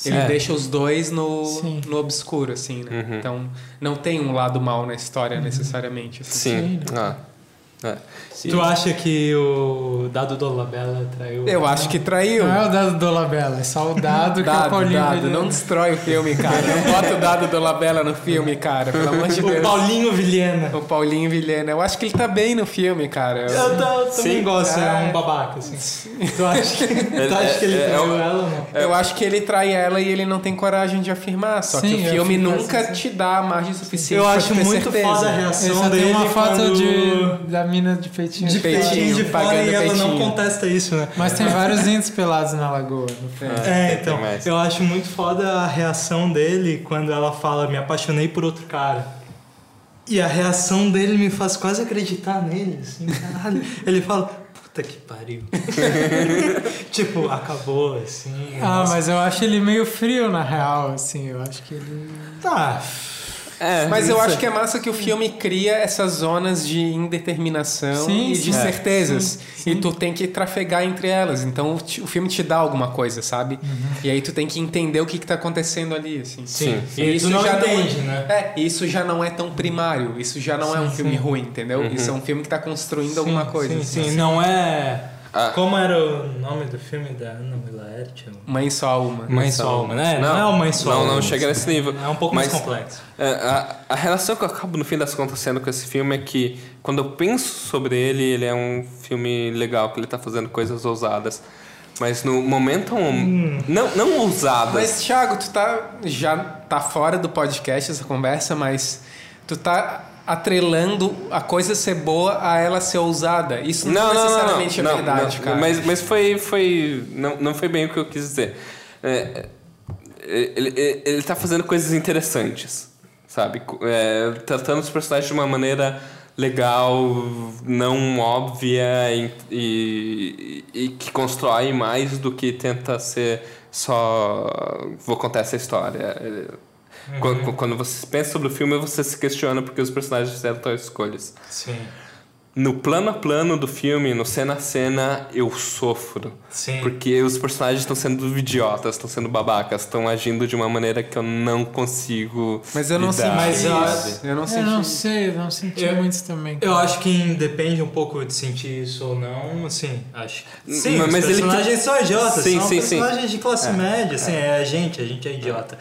[SPEAKER 1] Ele
[SPEAKER 3] É.
[SPEAKER 1] deixa os dois no,
[SPEAKER 4] Sim.
[SPEAKER 1] no obscuro, assim, né?
[SPEAKER 3] Uhum.
[SPEAKER 1] Então, não tem um lado mal na história, necessariamente. Assim.
[SPEAKER 3] Sim.
[SPEAKER 4] Sim.
[SPEAKER 3] Ah, é.
[SPEAKER 2] Tu acha que o dado do Labella traiu?
[SPEAKER 1] Eu acho que traiu.
[SPEAKER 4] Não é o dado do Labella, é só o dado, que é o
[SPEAKER 1] Dado,
[SPEAKER 4] Paulinho
[SPEAKER 1] dado,
[SPEAKER 4] Vilhena.
[SPEAKER 1] não destrói o filme, cara. Não bota o dado do Labella no filme, cara. Pelo amor de
[SPEAKER 2] O
[SPEAKER 1] Deus.
[SPEAKER 2] Paulinho Vilhena.
[SPEAKER 1] O Paulinho Vilhena. Eu acho que ele tá bem no filme, cara.
[SPEAKER 2] Eu, ta- eu também
[SPEAKER 3] Sim.
[SPEAKER 2] gosto, é
[SPEAKER 1] É.
[SPEAKER 2] um babaca, assim. Tu acha que, tu acha que ele
[SPEAKER 3] é- é-
[SPEAKER 2] traiu ela ou não?
[SPEAKER 1] Eu acho que ele trai ela e ele não tem coragem de afirmar. Só
[SPEAKER 4] Sim,
[SPEAKER 1] que o filme nunca
[SPEAKER 4] sim, sim.
[SPEAKER 1] te dá margem suficiente
[SPEAKER 2] Eu
[SPEAKER 1] pra
[SPEAKER 2] acho
[SPEAKER 1] ter
[SPEAKER 2] muito
[SPEAKER 1] certeza.
[SPEAKER 2] foda a reação dele
[SPEAKER 4] tem uma foto
[SPEAKER 2] quando...
[SPEAKER 4] de, da mina de peitinho.
[SPEAKER 2] de peitinho
[SPEAKER 1] peitinho,
[SPEAKER 2] de fora e ela não
[SPEAKER 1] peitinho.
[SPEAKER 2] contesta isso, né?
[SPEAKER 4] Mas tem vários índios pelados na lagoa.
[SPEAKER 2] É,
[SPEAKER 3] tem
[SPEAKER 2] então, eu acho muito foda a reação dele quando ela fala, me apaixonei por outro cara. E a reação dele me faz quase acreditar nele, assim, caralho. Ele fala, puta que pariu. tipo, acabou, assim.
[SPEAKER 4] Ah,
[SPEAKER 2] nossa.
[SPEAKER 4] mas eu acho ele meio frio na real, assim. Eu acho que ele.
[SPEAKER 2] Tá,
[SPEAKER 3] É,
[SPEAKER 1] Mas eu
[SPEAKER 3] isso
[SPEAKER 1] acho que é massa que o filme cria essas zonas de indeterminação
[SPEAKER 4] Sim,
[SPEAKER 1] e
[SPEAKER 4] sim.
[SPEAKER 1] de
[SPEAKER 4] É,
[SPEAKER 1] certezas. E tu tem que trafegar entre elas. Então o filme te dá alguma coisa, sabe? E aí tu tem que entender o que, que tá acontecendo ali, assim.
[SPEAKER 2] sim.
[SPEAKER 1] E
[SPEAKER 2] tu não
[SPEAKER 1] já
[SPEAKER 2] entende,
[SPEAKER 1] não,
[SPEAKER 2] né?
[SPEAKER 1] É, isso já não é tão primário. Isso já não é um
[SPEAKER 4] Sim,
[SPEAKER 1] filme
[SPEAKER 4] sim.
[SPEAKER 1] ruim, entendeu? Isso é um filme que tá construindo alguma coisa.
[SPEAKER 2] Sim,
[SPEAKER 1] assim.
[SPEAKER 2] sim, não é...
[SPEAKER 3] Ah.
[SPEAKER 2] Como era o nome do filme da Ana Milaerte?
[SPEAKER 1] Mãe só uma.
[SPEAKER 2] Mãe Solma, né? Não, é o Mãe Solma.
[SPEAKER 3] Não, não chega nesse nível.
[SPEAKER 2] É um pouco
[SPEAKER 3] Mas,
[SPEAKER 2] mais complexo.
[SPEAKER 3] é, a, a relação que eu acabo, no fim das contas, sendo com esse filme é que, quando eu penso sobre ele, ele é um filme legal, que ele tá fazendo coisas ousadas. Mas no momento...
[SPEAKER 2] Hum.
[SPEAKER 3] Não, não ousadas.
[SPEAKER 1] Mas, Thiago, tu tá, já tá fora do podcast essa conversa, mas tu tá atrelando a coisa ser boa a ela ser ousada. Isso não, necessariamente é
[SPEAKER 3] não,
[SPEAKER 1] verdade,
[SPEAKER 3] não,
[SPEAKER 1] cara.
[SPEAKER 3] Mas, mas foi, foi não, não foi bem o que eu quis dizer. É, é, ele, ele, ele tá fazendo coisas interessantes, sabe? É, tratando os personagens de uma maneira legal, não óbvia e, e, e que constrói mais do que tenta ser só vou contar essa história. Quando, quando você pensa sobre o filme, você se questiona porque os personagens fizeram tais escolhas.
[SPEAKER 2] Sim.
[SPEAKER 3] No plano a plano do filme, no cena a cena, eu sofro.
[SPEAKER 2] Sim.
[SPEAKER 3] Porque os personagens estão sendo idiotas, estão sendo babacas, estão agindo de uma maneira que eu não consigo.
[SPEAKER 1] Mas eu não
[SPEAKER 2] Mas eu
[SPEAKER 1] isso. Eu não
[SPEAKER 4] Eu não sei, eu não senti
[SPEAKER 2] Eu-
[SPEAKER 4] muito isso também.
[SPEAKER 2] Eu acho que depende um pouco de sentir isso ou não, assim, acho. Sim,
[SPEAKER 3] Mas
[SPEAKER 2] os
[SPEAKER 3] ele tem-
[SPEAKER 2] personagens são idiotas,
[SPEAKER 3] Sim,
[SPEAKER 2] são
[SPEAKER 3] sim, sim.
[SPEAKER 2] personagens de classe média, assim, é. a gente, a gente é idiota.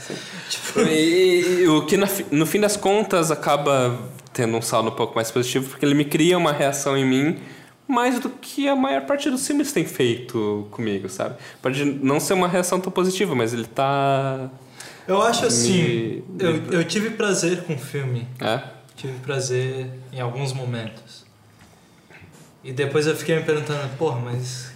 [SPEAKER 2] Tipo,
[SPEAKER 3] E, e- e o que fi- no fim das contas acaba tendo um saldo um pouco mais positivo, porque ele me cria uma reação em mim mais do que a maior parte dos filmes tem feito comigo, sabe? Pode não ser uma reação tão positiva, mas ele tá.
[SPEAKER 2] eu acho assim,
[SPEAKER 3] Me-
[SPEAKER 2] eu, eu tive prazer com o filme,
[SPEAKER 3] É?
[SPEAKER 2] tive prazer em alguns momentos. E depois eu fiquei me perguntando, porra, mas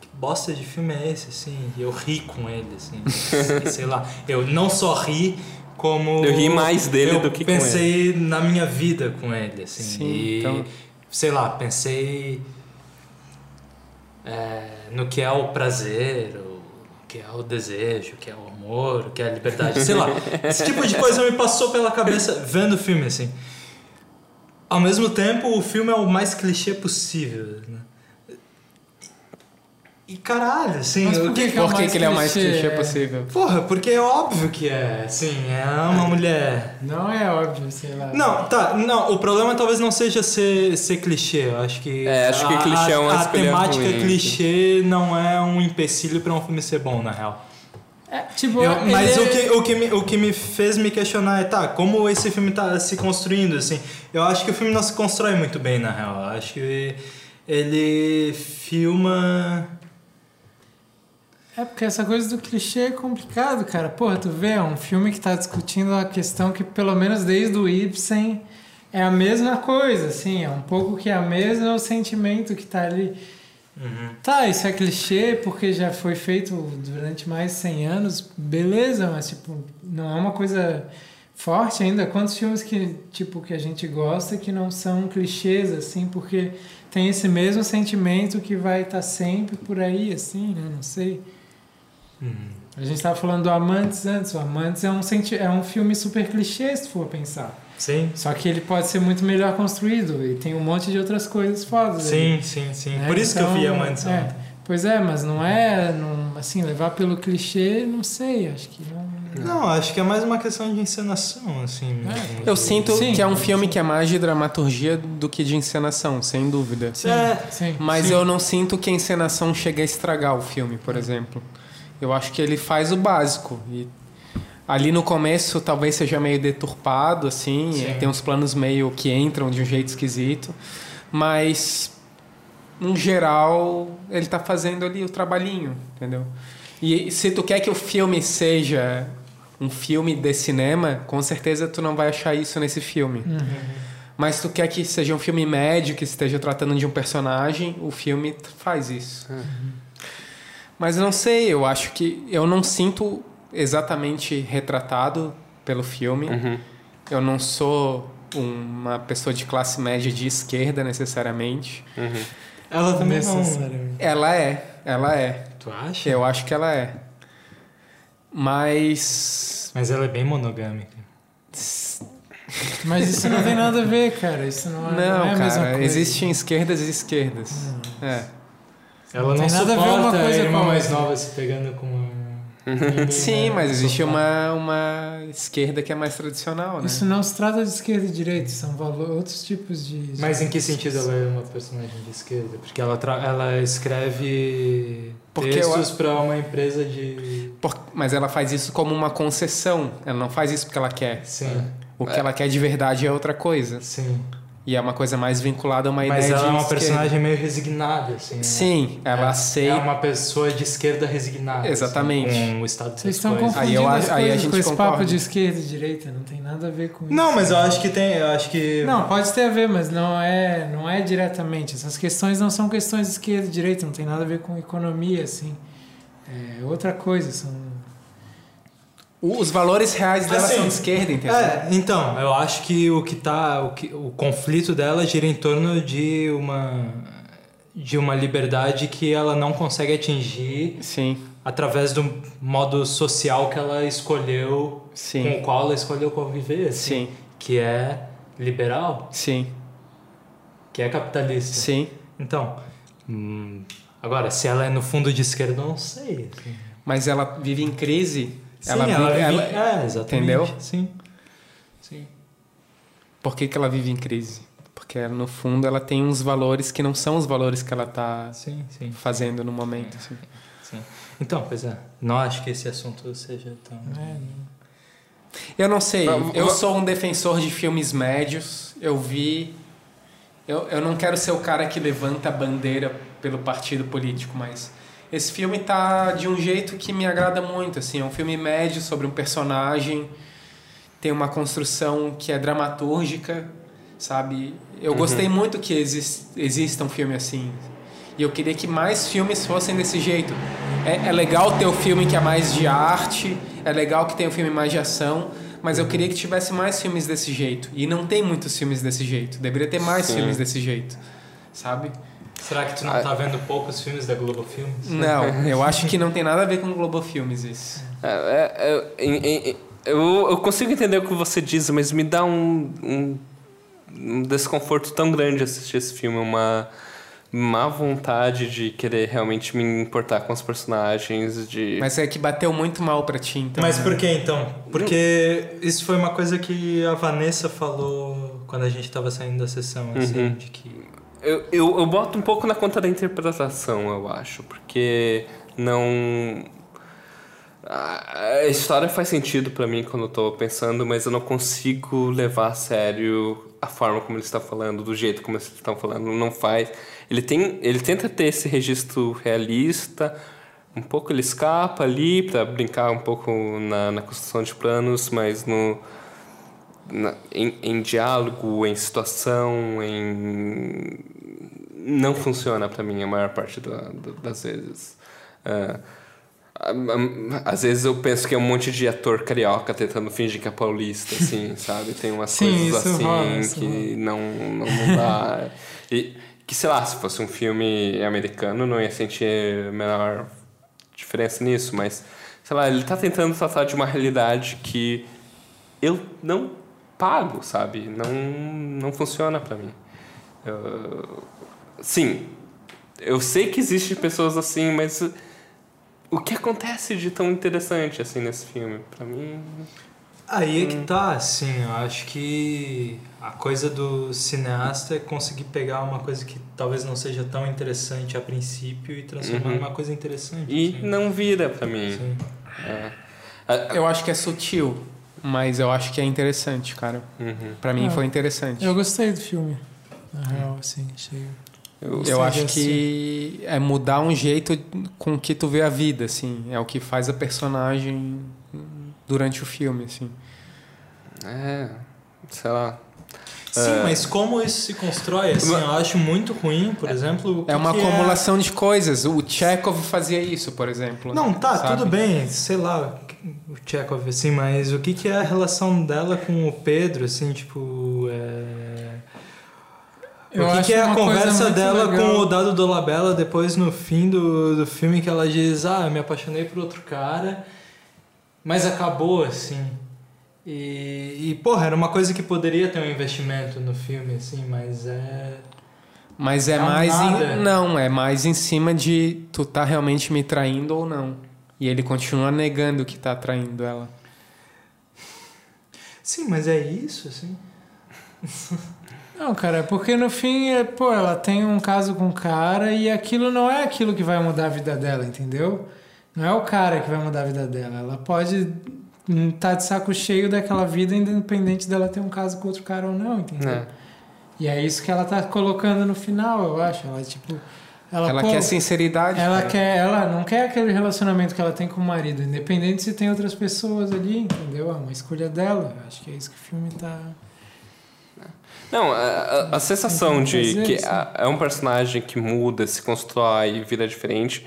[SPEAKER 2] que bosta de filme é esse, assim? E eu ri com ele, assim, sei lá. Eu não só ri, como...
[SPEAKER 3] Eu ri mais dele
[SPEAKER 2] eu
[SPEAKER 3] do que com
[SPEAKER 2] pensei na minha vida com ele, assim.
[SPEAKER 1] Sim,
[SPEAKER 2] e,
[SPEAKER 1] então-
[SPEAKER 2] sei lá, pensei é, no que é o prazer, o que é o desejo, o que é o amor, o que é a liberdade, sei lá. Esse tipo de coisa me passou pela cabeça vendo o filme, assim. Ao mesmo tempo, o filme é o mais clichê possível, né? E caralho, assim...
[SPEAKER 4] Mas por que, que é
[SPEAKER 1] Por que, ele é o mais
[SPEAKER 4] clichê? É.
[SPEAKER 1] possível?
[SPEAKER 2] Porra, porque é óbvio que é, assim, é uma mulher...
[SPEAKER 4] Não é óbvio, sei lá.
[SPEAKER 2] Não, tá, não, o problema talvez não seja ser, ser clichê, eu acho que...
[SPEAKER 3] É, acho que clichê é uma
[SPEAKER 2] A, a temática
[SPEAKER 3] ruim.
[SPEAKER 2] clichê não é um empecilho pra um filme ser bom, na real.
[SPEAKER 4] É, tipo,
[SPEAKER 2] Eu- mas
[SPEAKER 4] ele-
[SPEAKER 2] o, que, o, que me, o que me fez me questionar é, tá, como esse filme tá se construindo, assim. Eu acho que o filme não se constrói muito bem, na real. Eu acho que ele filma...
[SPEAKER 4] É porque essa coisa do clichê é complicado, cara. Porra, tu vê, é um filme que tá discutindo a questão que, pelo menos desde o Ibsen, é a mesma coisa, assim, é um pouco que é a mesma o sentimento que tá ali.
[SPEAKER 2] Uhum.
[SPEAKER 4] Tá, isso é clichê porque já foi feito durante mais de 100 anos, beleza, mas tipo, não é uma coisa forte ainda. Quantos filmes que, tipo, que a gente gosta que não são clichês, assim, porque tem esse mesmo sentimento que vai estar sempre por aí, assim, né? Não sei.
[SPEAKER 2] Uhum.
[SPEAKER 4] A gente estava falando do Amantes antes. O Amantes é um, senti é um filme super clichê, se for pensar.
[SPEAKER 2] Sim.
[SPEAKER 4] Só que ele pode ser muito melhor construído e tem um monte de outras coisas fodas.
[SPEAKER 2] Sim, sim, sim.
[SPEAKER 4] né?
[SPEAKER 2] Por isso que eu vi
[SPEAKER 4] Então,
[SPEAKER 2] Amantes
[SPEAKER 4] é.
[SPEAKER 2] ontem.
[SPEAKER 4] Pois é, mas não é, não, assim, levar pelo clichê, não sei, acho que não...
[SPEAKER 2] Não, acho que é mais uma questão de encenação, assim.
[SPEAKER 4] É.
[SPEAKER 1] Eu sinto
[SPEAKER 4] Sim,
[SPEAKER 1] que é um
[SPEAKER 4] sim.
[SPEAKER 1] filme que é mais de dramaturgia do que de encenação, sem dúvida.
[SPEAKER 4] Sim,
[SPEAKER 2] É,
[SPEAKER 4] sim.
[SPEAKER 1] Mas
[SPEAKER 2] Sim.
[SPEAKER 1] eu não sinto que a encenação chega a estragar o filme, por exemplo. Eu acho que ele faz o básico. E ali no começo talvez seja meio deturpado, assim,
[SPEAKER 2] Sim.
[SPEAKER 1] tem uns planos meio que entram de um jeito esquisito. Mas, no geral, ele tá fazendo ali o trabalhinho, entendeu? E se tu quer que o filme seja um filme de cinema, com certeza tu não vai achar isso nesse filme.
[SPEAKER 4] Uhum.
[SPEAKER 1] Mas tu quer que seja um filme médio, que esteja tratando de um personagem, o filme faz isso. Mas não sei, eu acho que eu não sinto exatamente retratado pelo filme.
[SPEAKER 3] Uhum.
[SPEAKER 1] Eu não sou uma pessoa de classe média de esquerda necessariamente.
[SPEAKER 3] Uhum.
[SPEAKER 2] ela também não.
[SPEAKER 4] Necessariamente.
[SPEAKER 1] Ela é, ela é.
[SPEAKER 2] Tu acha?
[SPEAKER 1] Eu acho que ela é. Mas
[SPEAKER 2] Mas ela é bem monogâmica.
[SPEAKER 4] Mas isso não tem nada a ver, cara, isso não é,
[SPEAKER 1] não,
[SPEAKER 4] não é a mesma
[SPEAKER 1] cara,
[SPEAKER 4] coisa.
[SPEAKER 1] existem esquerdas e esquerdas. É.
[SPEAKER 2] Ela
[SPEAKER 4] Não
[SPEAKER 2] não,
[SPEAKER 4] tem nada a ver uma coisa
[SPEAKER 2] a irmã
[SPEAKER 4] com a
[SPEAKER 2] mais nova se pegando com uma...
[SPEAKER 1] Sim, mas existe uma, uma esquerda que é mais tradicional, né?
[SPEAKER 4] Isso não se trata de esquerda e direita, são valo- outros tipos de...
[SPEAKER 2] Mas em que sentido ela é uma personagem de esquerda? Porque ela, tra- ela escreve
[SPEAKER 1] Porque eu
[SPEAKER 2] textos para uma empresa de...
[SPEAKER 1] Por- mas ela faz isso como uma concessão. Ela não faz isso porque ela quer.
[SPEAKER 2] Sim,
[SPEAKER 1] O que ela quer de verdade é outra coisa.
[SPEAKER 2] sim.
[SPEAKER 1] E é uma coisa mais vinculada a uma
[SPEAKER 2] Mas
[SPEAKER 1] ideia
[SPEAKER 2] ela
[SPEAKER 1] de
[SPEAKER 2] é uma
[SPEAKER 1] esquerda.
[SPEAKER 2] personagem meio resignada, assim. né?
[SPEAKER 1] Sim, ela
[SPEAKER 2] é,
[SPEAKER 1] aceita.
[SPEAKER 2] É uma pessoa de esquerda resignada.
[SPEAKER 1] Exatamente.
[SPEAKER 2] Assim, com o estado
[SPEAKER 4] Vocês estão
[SPEAKER 2] coisas.
[SPEAKER 1] Aí eu
[SPEAKER 4] confundindo as
[SPEAKER 1] aí a
[SPEAKER 4] coisas
[SPEAKER 1] gente
[SPEAKER 4] com esse
[SPEAKER 1] concorda.
[SPEAKER 4] papo de esquerda e direita, não tem nada a ver com isso.
[SPEAKER 2] Não, mas eu acho que tem... Eu acho que...
[SPEAKER 4] Não, pode ter a ver, mas não é, não é diretamente. Essas questões não são questões de esquerda e direita, não tem nada a ver com economia, assim. É outra coisa, são...
[SPEAKER 1] Os valores reais dela
[SPEAKER 2] Assim,
[SPEAKER 1] são de esquerda, entendeu?
[SPEAKER 2] É, então, eu acho que o que tá. O, que, o conflito dela gira em torno de uma. de uma liberdade que ela não consegue atingir
[SPEAKER 1] Sim,
[SPEAKER 2] através do modo social que ela escolheu, com
[SPEAKER 1] sim,
[SPEAKER 2] o qual ela escolheu conviver, assim,
[SPEAKER 1] sim,
[SPEAKER 2] que é liberal,
[SPEAKER 1] sim,
[SPEAKER 2] que é capitalista.
[SPEAKER 1] sim.
[SPEAKER 2] Então, hum, agora, se ela é no fundo de esquerda, eu não sei. assim.
[SPEAKER 1] Mas ela vive em crise.
[SPEAKER 2] Sim,
[SPEAKER 1] ela
[SPEAKER 2] ela,
[SPEAKER 1] vive, ela-
[SPEAKER 2] É, exatamente.
[SPEAKER 1] Entendeu?
[SPEAKER 2] Sim. Sim.
[SPEAKER 1] Por que, que ela vive em crise? Porque ela, no fundo ela tem uns valores que não são os valores que ela tá
[SPEAKER 2] Sim, sim.
[SPEAKER 1] fazendo no momento. assim.
[SPEAKER 2] Sim. Então, pois é. Não acho que esse assunto seja tão.
[SPEAKER 4] É,
[SPEAKER 1] Eu não sei. Eu sou um defensor de filmes médios. Eu vi. Eu, eu não quero ser o cara que levanta a bandeira pelo partido político, mas esse filme tá de um jeito que me agrada muito. Assim, é um filme médio sobre um personagem. Tem uma construção que é dramatúrgica, sabe? Eu gostei muito que exis, exista um filme assim. E eu queria que mais filmes fossem desse jeito. É, é legal ter o filme que é mais de arte, é legal que tenha um filme mais de ação, mas eu queria que tivesse mais filmes desse jeito. E não tem muitos filmes desse jeito. Deveria ter mais
[SPEAKER 3] Sim.
[SPEAKER 1] filmes desse jeito, sabe?
[SPEAKER 2] Será que tu não
[SPEAKER 3] Ah.
[SPEAKER 2] tá vendo poucos filmes da Globo Filmes?
[SPEAKER 1] Não, eu acho que não tem nada a ver com Globo Filmes isso.
[SPEAKER 3] É, é, é, eu, eu consigo entender o que você diz, mas me dá um, um, um desconforto tão grande assistir esse filme, uma má vontade de querer realmente me importar com os personagens, de...
[SPEAKER 1] Mas é que bateu muito mal pra ti, então.
[SPEAKER 2] Mas
[SPEAKER 1] né?
[SPEAKER 2] por que então? Porque isso foi uma coisa que a Vanessa falou quando a gente tava saindo da sessão, assim,
[SPEAKER 3] Uhum.
[SPEAKER 2] de que.
[SPEAKER 3] Eu, eu, eu boto um pouco na conta da interpretação, eu acho, porque não. A história faz sentido pra mim quando eu tô pensando, mas eu não consigo levar a sério a forma como ele está falando, do jeito como eles estão falando. Não faz. Ele, tem, ele tenta ter esse registro realista, um pouco ele escapa ali pra brincar um pouco na, na construção de planos, mas no na, em, em diálogo, em situação, em não funciona para mim a maior parte da, da, das vezes. Uh, às vezes eu penso que é um monte de ator carioca tentando fingir que é paulista, assim, sabe? Tem umas
[SPEAKER 4] Sim,
[SPEAKER 3] coisas assim
[SPEAKER 4] rola,
[SPEAKER 3] que não, não, não dá. E que, sei lá, se fosse um filme americano, não ia sentir a menor diferença nisso, mas, sei lá, ele tá tentando tratar de uma realidade que eu não pago, sabe? Não, não funciona para mim. Eu, sim, eu sei que existem pessoas assim, mas o que acontece de tão interessante assim nesse filme? Para mim.
[SPEAKER 2] Aí é que tá, assim, eu acho que a coisa do cineasta é conseguir pegar uma coisa que talvez não seja tão interessante a princípio e transformar
[SPEAKER 3] Uhum.
[SPEAKER 2] numa coisa interessante.
[SPEAKER 3] E
[SPEAKER 2] assim.
[SPEAKER 3] não vira pra mim.
[SPEAKER 2] Sim.
[SPEAKER 3] É.
[SPEAKER 1] Eu acho que é sutil, mas eu acho que é interessante, cara.
[SPEAKER 3] uhum.
[SPEAKER 1] Pra mim
[SPEAKER 4] Ah,
[SPEAKER 1] foi interessante.
[SPEAKER 4] Eu gostei do filme. Na real, assim, achei.
[SPEAKER 3] Eu-
[SPEAKER 1] Eu acho que é mudar um jeito com que tu vê a vida, assim. É o que faz a personagem durante o filme, assim.
[SPEAKER 3] É, sei lá.
[SPEAKER 2] Sim,
[SPEAKER 3] É.
[SPEAKER 2] mas como isso se constrói, assim, eu acho muito ruim, por exemplo. o que
[SPEAKER 1] É uma
[SPEAKER 2] que
[SPEAKER 1] acumulação de coisas. O Chekhov fazia isso, por exemplo.
[SPEAKER 2] Não, tá,
[SPEAKER 1] sabe?
[SPEAKER 2] tudo bem, sei lá, o Chekhov, assim, mas o que, que é a relação dela com o Pedro, assim, tipo. É...
[SPEAKER 4] Eu
[SPEAKER 2] o que,
[SPEAKER 4] acho
[SPEAKER 2] que é a conversa dela
[SPEAKER 4] legal.
[SPEAKER 2] com o Dado Dolabella depois no fim do, do filme que ela diz, ah, eu me apaixonei por outro cara, mas acabou assim. E, e, porra, era uma coisa que poderia ter um investimento no filme, assim, mas é.
[SPEAKER 1] Mas é
[SPEAKER 2] Não,
[SPEAKER 1] mais. Em, não, é mais em cima de tu tá realmente me traindo ou não. E ele continua negando que tá traindo ela.
[SPEAKER 2] Sim, mas é isso, assim.
[SPEAKER 4] Não, cara, é porque no fim, é, pô, ela tem um caso com o cara e aquilo não é aquilo que vai mudar a vida dela, entendeu? Não é o cara que vai mudar a vida dela. Ela pode estar de saco cheio daquela vida, independente dela ter um caso com outro cara ou não, entendeu?
[SPEAKER 3] É.
[SPEAKER 4] E é isso que ela tá colocando no final, eu acho. Ela, tipo. Ela,
[SPEAKER 1] Ela
[SPEAKER 4] pô,
[SPEAKER 1] quer sinceridade.
[SPEAKER 4] Ela
[SPEAKER 1] cara.
[SPEAKER 4] quer, ela não quer aquele relacionamento que ela tem com o marido, independente se tem outras pessoas ali, entendeu? É uma escolha dela. Acho que é isso que o filme tá.
[SPEAKER 3] Não, a, a- a sensação de que a- é um personagem que muda, se constrói, vira diferente,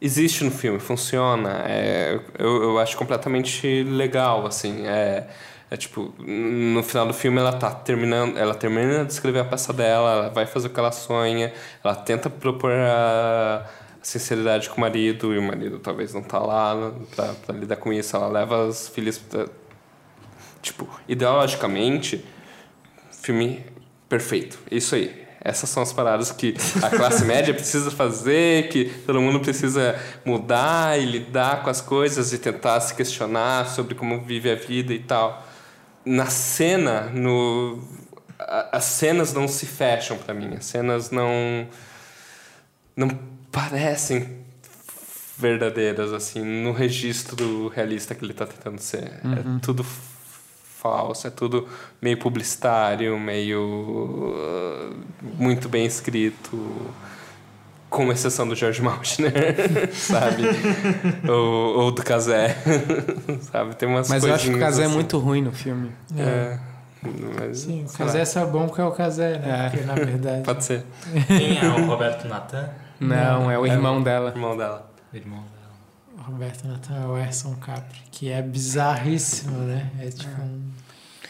[SPEAKER 3] existe no filme, funciona. É, eu, eu acho completamente legal, assim. É, é tipo, no final do filme ela tá terminando, ela termina de escrever a peça dela, ela vai fazer o que ela sonha, ela tenta propor a sinceridade com o marido e o marido talvez não tá lá pra, pra lidar com isso. Ela leva as filhas pra, tipo, ideologicamente, filme perfeito. Isso aí. Essas são as paradas que a classe média precisa fazer, que todo mundo precisa mudar e lidar com as coisas e tentar se questionar sobre como vive a vida e tal. Na cena, no as cenas não se fecham pra mim. As cenas não não parecem verdadeiras assim no registro realista que ele tá tentando ser. É tudo falso, é tudo meio publicitário, meio uh, muito bem escrito, com exceção do George Maltner, sabe? ou, ou do Casé, sabe? Tem umas
[SPEAKER 1] Mas eu acho que o Casé é
[SPEAKER 3] assim.
[SPEAKER 1] muito ruim no filme.
[SPEAKER 3] É, mas,
[SPEAKER 4] Sim, o Casé sabe bom que é o Casé, né?
[SPEAKER 1] É.
[SPEAKER 4] Porque na verdade.
[SPEAKER 3] Pode ser,
[SPEAKER 2] Quem é o Roberto Natan?
[SPEAKER 1] Não, é o
[SPEAKER 3] É.
[SPEAKER 1] irmão dela.
[SPEAKER 3] irmão dela.
[SPEAKER 2] Irmão dela.
[SPEAKER 4] O Roberto Natan é o Erson Capri, que é bizarríssimo, né? É tipo um.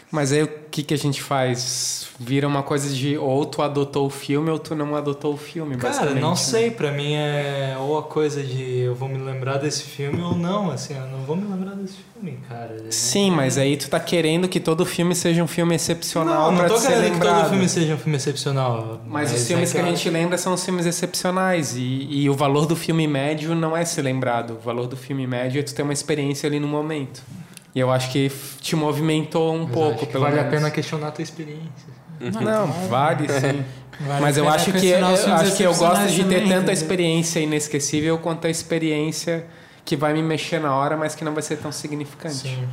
[SPEAKER 1] Mas aí o que, que a gente faz? Vira uma coisa de ou tu adotou o filme ou tu não adotou o filme,
[SPEAKER 2] Cara, não
[SPEAKER 1] né?
[SPEAKER 2] sei, pra mim é ou a coisa de eu vou me lembrar desse filme ou não, assim, eu não vou me lembrar desse filme, cara.
[SPEAKER 1] Sim, mas aí tu tá querendo que todo filme seja um filme excepcional
[SPEAKER 2] Não, não
[SPEAKER 1] pra
[SPEAKER 2] tô
[SPEAKER 1] te ser
[SPEAKER 2] querendo que todo filme seja um filme excepcional.
[SPEAKER 1] Mas, os
[SPEAKER 2] é
[SPEAKER 1] filmes que a gente lembra são os filmes excepcionais. E, e o valor do filme médio não é ser lembrado. O valor do filme médio é tu ter uma experiência ali no momento. E eu acho que te movimentou um
[SPEAKER 2] Mas
[SPEAKER 1] pouco, pelo
[SPEAKER 2] vale a
[SPEAKER 1] menos.
[SPEAKER 2] pena questionar a tua experiência.
[SPEAKER 1] Não, vale sim.
[SPEAKER 4] Vale
[SPEAKER 1] Mas
[SPEAKER 4] a
[SPEAKER 1] eu acho que, eu acho que eu gosto de ter tanta
[SPEAKER 4] entendeu?
[SPEAKER 1] experiência inesquecível quanto a experiência que vai me mexer na hora, mas que não vai ser tão significante.
[SPEAKER 2] Sim.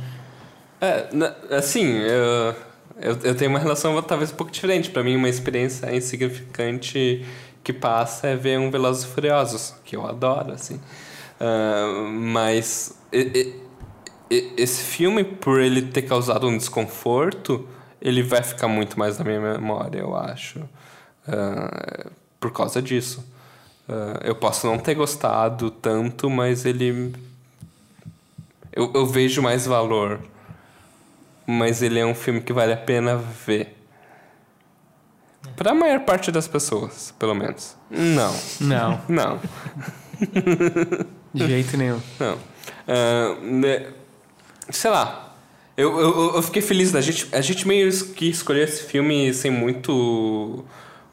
[SPEAKER 3] É, assim, eu, eu, eu tenho uma relação talvez um pouco diferente. Pra mim, uma experiência insignificante que passa é ver um Velozes e Furiosos, que eu adoro, assim. Ah, mas e- esse filme, por ele ter causado um desconforto, ele vai ficar muito mais na minha memória, eu acho. Ah, por causa disso. Ah, eu posso não ter gostado tanto, mas ele. Eu, eu vejo mais valor. Mas ele é um filme que vale a pena ver. Pra maior parte das pessoas, pelo menos. Não.
[SPEAKER 1] Não,
[SPEAKER 3] Não.
[SPEAKER 1] de jeito nenhum.
[SPEAKER 3] Não. Né, sei lá. Eu, eu, eu fiquei feliz da gente. A gente meio que escolheu esse filme sem muito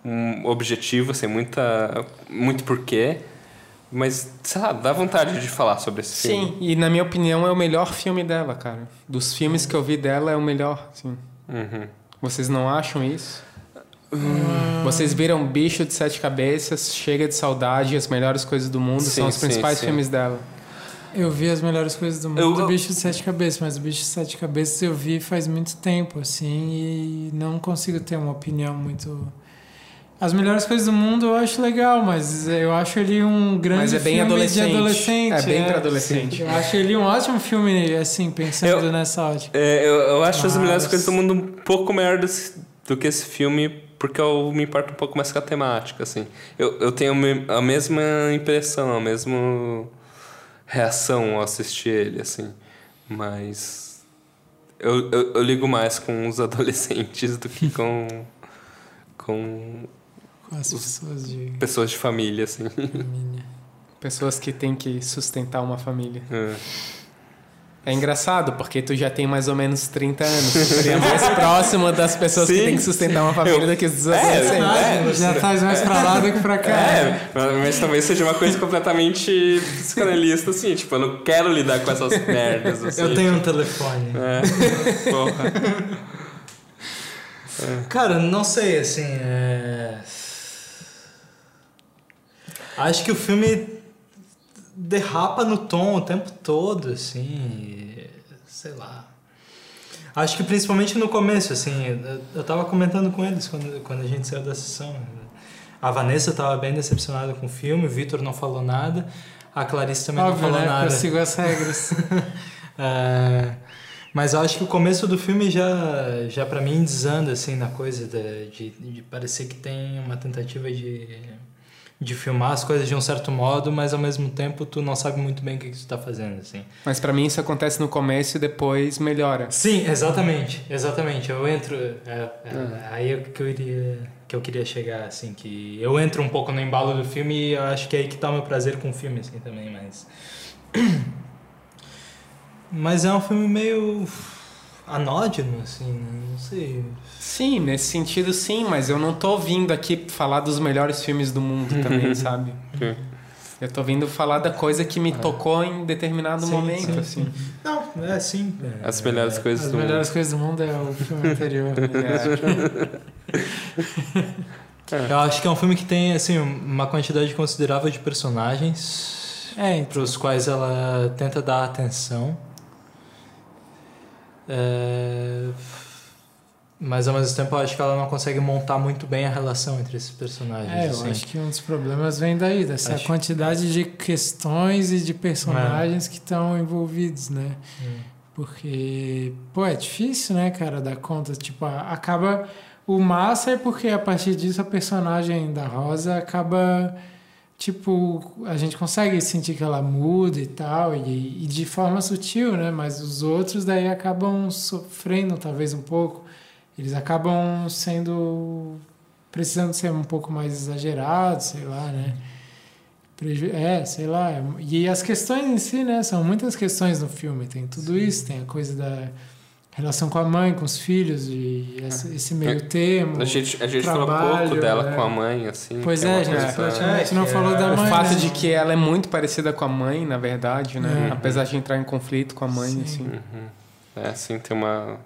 [SPEAKER 3] um objetivo, sem muita. muito porquê. Mas, sei lá, dá vontade de falar sobre esse filme.
[SPEAKER 1] Sim, e na minha opinião é o melhor filme dela, cara. Dos filmes que eu vi dela é o melhor, sim.
[SPEAKER 3] Uhum.
[SPEAKER 1] Vocês não acham isso? Vocês viram Bicho de Sete Cabeças, Chega de Saudade, As Melhores Coisas do Mundo,
[SPEAKER 3] Sim,
[SPEAKER 1] são os
[SPEAKER 3] sim,
[SPEAKER 1] principais
[SPEAKER 3] sim.
[SPEAKER 1] filmes dela.
[SPEAKER 4] Eu vi as melhores coisas do mundo
[SPEAKER 3] Eu-
[SPEAKER 4] do Bicho de Sete Cabeças, mas o Bicho de Sete Cabeças eu vi faz muito tempo, assim, e não consigo ter uma opinião muito. As melhores coisas do mundo eu acho legal, mas eu acho ele um grande
[SPEAKER 1] Mas é bem
[SPEAKER 4] filme
[SPEAKER 1] adolescente.
[SPEAKER 4] de adolescente.
[SPEAKER 1] É bem pra adolescente.
[SPEAKER 4] Eu acho ele um ótimo filme, assim, pensando
[SPEAKER 3] Eu-
[SPEAKER 4] nessa ótica.
[SPEAKER 3] É, eu, eu acho as
[SPEAKER 4] Mas-
[SPEAKER 3] melhores coisas do mundo um pouco maior do, do que esse filme, porque eu me importo um pouco mais com a temática, assim. Eu, eu tenho a mesma impressão, a mesma reação ao assistir ele, assim. Mas eu, eu, eu ligo mais com os adolescentes do que com, com
[SPEAKER 4] Com as pessoas de
[SPEAKER 3] pessoas de família, assim.
[SPEAKER 4] família.
[SPEAKER 1] Pessoas que têm que sustentar uma família.
[SPEAKER 3] É.
[SPEAKER 1] É engraçado, porque tu já tem mais ou menos 30 anos. Tu seria mais próximo das pessoas que
[SPEAKER 3] Sim,
[SPEAKER 1] têm que sustentar uma família do que os
[SPEAKER 3] É,
[SPEAKER 1] adolescentes.
[SPEAKER 3] é,
[SPEAKER 4] Já faz mais pra lá do que pra cá.
[SPEAKER 3] É, mas, mas talvez seja uma coisa completamente psicanalista, assim. Tipo, eu não quero lidar com essas merdas, assim.
[SPEAKER 2] Eu tenho um telefone.
[SPEAKER 3] É, porra.
[SPEAKER 2] Cara, não sei, assim. É... Acho que o filme derrapa no tom o tempo todo, assim. Sei lá. Acho que principalmente no começo, assim. eu- Eu tava comentando com eles quando, quando a gente saiu da sessão. A Vanessa tava bem decepcionada com o filme, o Vitor não falou nada, a Clarice também
[SPEAKER 4] Óbvio,
[SPEAKER 2] não falou
[SPEAKER 4] né?
[SPEAKER 2] nada.
[SPEAKER 4] Eu sigo as regras.
[SPEAKER 2] É, mas eu acho que o começo do filme já, já para mim desanda assim na coisa de, de, de parecer que tem uma tentativa de, de filmar as coisas de um certo modo, mas ao mesmo tempo tu não sabe muito bem o que, que tu tá fazendo assim.
[SPEAKER 1] Mas pra mim isso acontece no começo e depois melhora.
[SPEAKER 2] Sim, exatamente, exatamente. Eu entro, é, é, aí é que eu iria, que eu queria chegar assim, que eu entro um pouco no embalo do filme e eu acho que é aí que tá o meu prazer com o filme assim também, mas mas é um filme meio anódino assim, né? não sei.
[SPEAKER 1] Sim, nesse sentido sim, mas eu não tô vindo aqui falar dos melhores filmes do mundo também, sabe?
[SPEAKER 3] Sim.
[SPEAKER 1] Eu tô vindo falar da coisa que me tocou em determinado
[SPEAKER 2] Sim,
[SPEAKER 1] momento,
[SPEAKER 2] sim,
[SPEAKER 1] assim.
[SPEAKER 2] Não, é assim. é-
[SPEAKER 3] As melhores coisas
[SPEAKER 4] As
[SPEAKER 3] do
[SPEAKER 4] melhores
[SPEAKER 3] mundo.
[SPEAKER 4] coisas do mundo é o filme anterior.
[SPEAKER 2] Eu acho que é um filme que tem assim uma quantidade considerável de personagens
[SPEAKER 4] É, então.
[SPEAKER 2] para os quais ela tenta dar atenção. É, Mas ao mesmo tempo eu acho que ela não consegue montar muito bem a relação entre esses personagens.
[SPEAKER 4] É, eu
[SPEAKER 2] assim.
[SPEAKER 4] acho que um dos problemas vem daí, dessa
[SPEAKER 2] Acho-
[SPEAKER 4] quantidade de questões e de personagens que estão envolvidos, né?
[SPEAKER 2] Hum.
[SPEAKER 4] Porque, pô, é difícil, né, cara, dar conta. Tipo, acaba. O massa é porque a partir disso a personagem da Rosa acaba. Tipo, a gente consegue sentir que ela muda e tal, e, e de forma sutil, né? Mas os outros daí acabam sofrendo talvez um pouco. Eles acabam sendo. precisando ser um pouco mais exagerados, sei lá, né? É, sei lá. E as questões em si, né? São muitas questões no filme. Tem tudo isso, tem a coisa da relação com a mãe, com os filhos, e esse, esse meio termo.
[SPEAKER 3] A gente, a gente falou
[SPEAKER 4] trabalho,
[SPEAKER 3] pouco dela
[SPEAKER 4] é.
[SPEAKER 3] com a mãe, assim.
[SPEAKER 4] Pois é,
[SPEAKER 3] uma
[SPEAKER 4] gente, praticamente
[SPEAKER 2] É,
[SPEAKER 4] não
[SPEAKER 2] que
[SPEAKER 4] falou
[SPEAKER 2] é-
[SPEAKER 4] da
[SPEAKER 1] O
[SPEAKER 4] mãe.
[SPEAKER 1] fato
[SPEAKER 4] né?
[SPEAKER 1] de que ela é muito parecida com a mãe, na verdade, né?
[SPEAKER 4] É.
[SPEAKER 1] Apesar de entrar em conflito com a mãe,
[SPEAKER 4] Sim.
[SPEAKER 1] assim.
[SPEAKER 3] Uhum. É, assim, tem uma,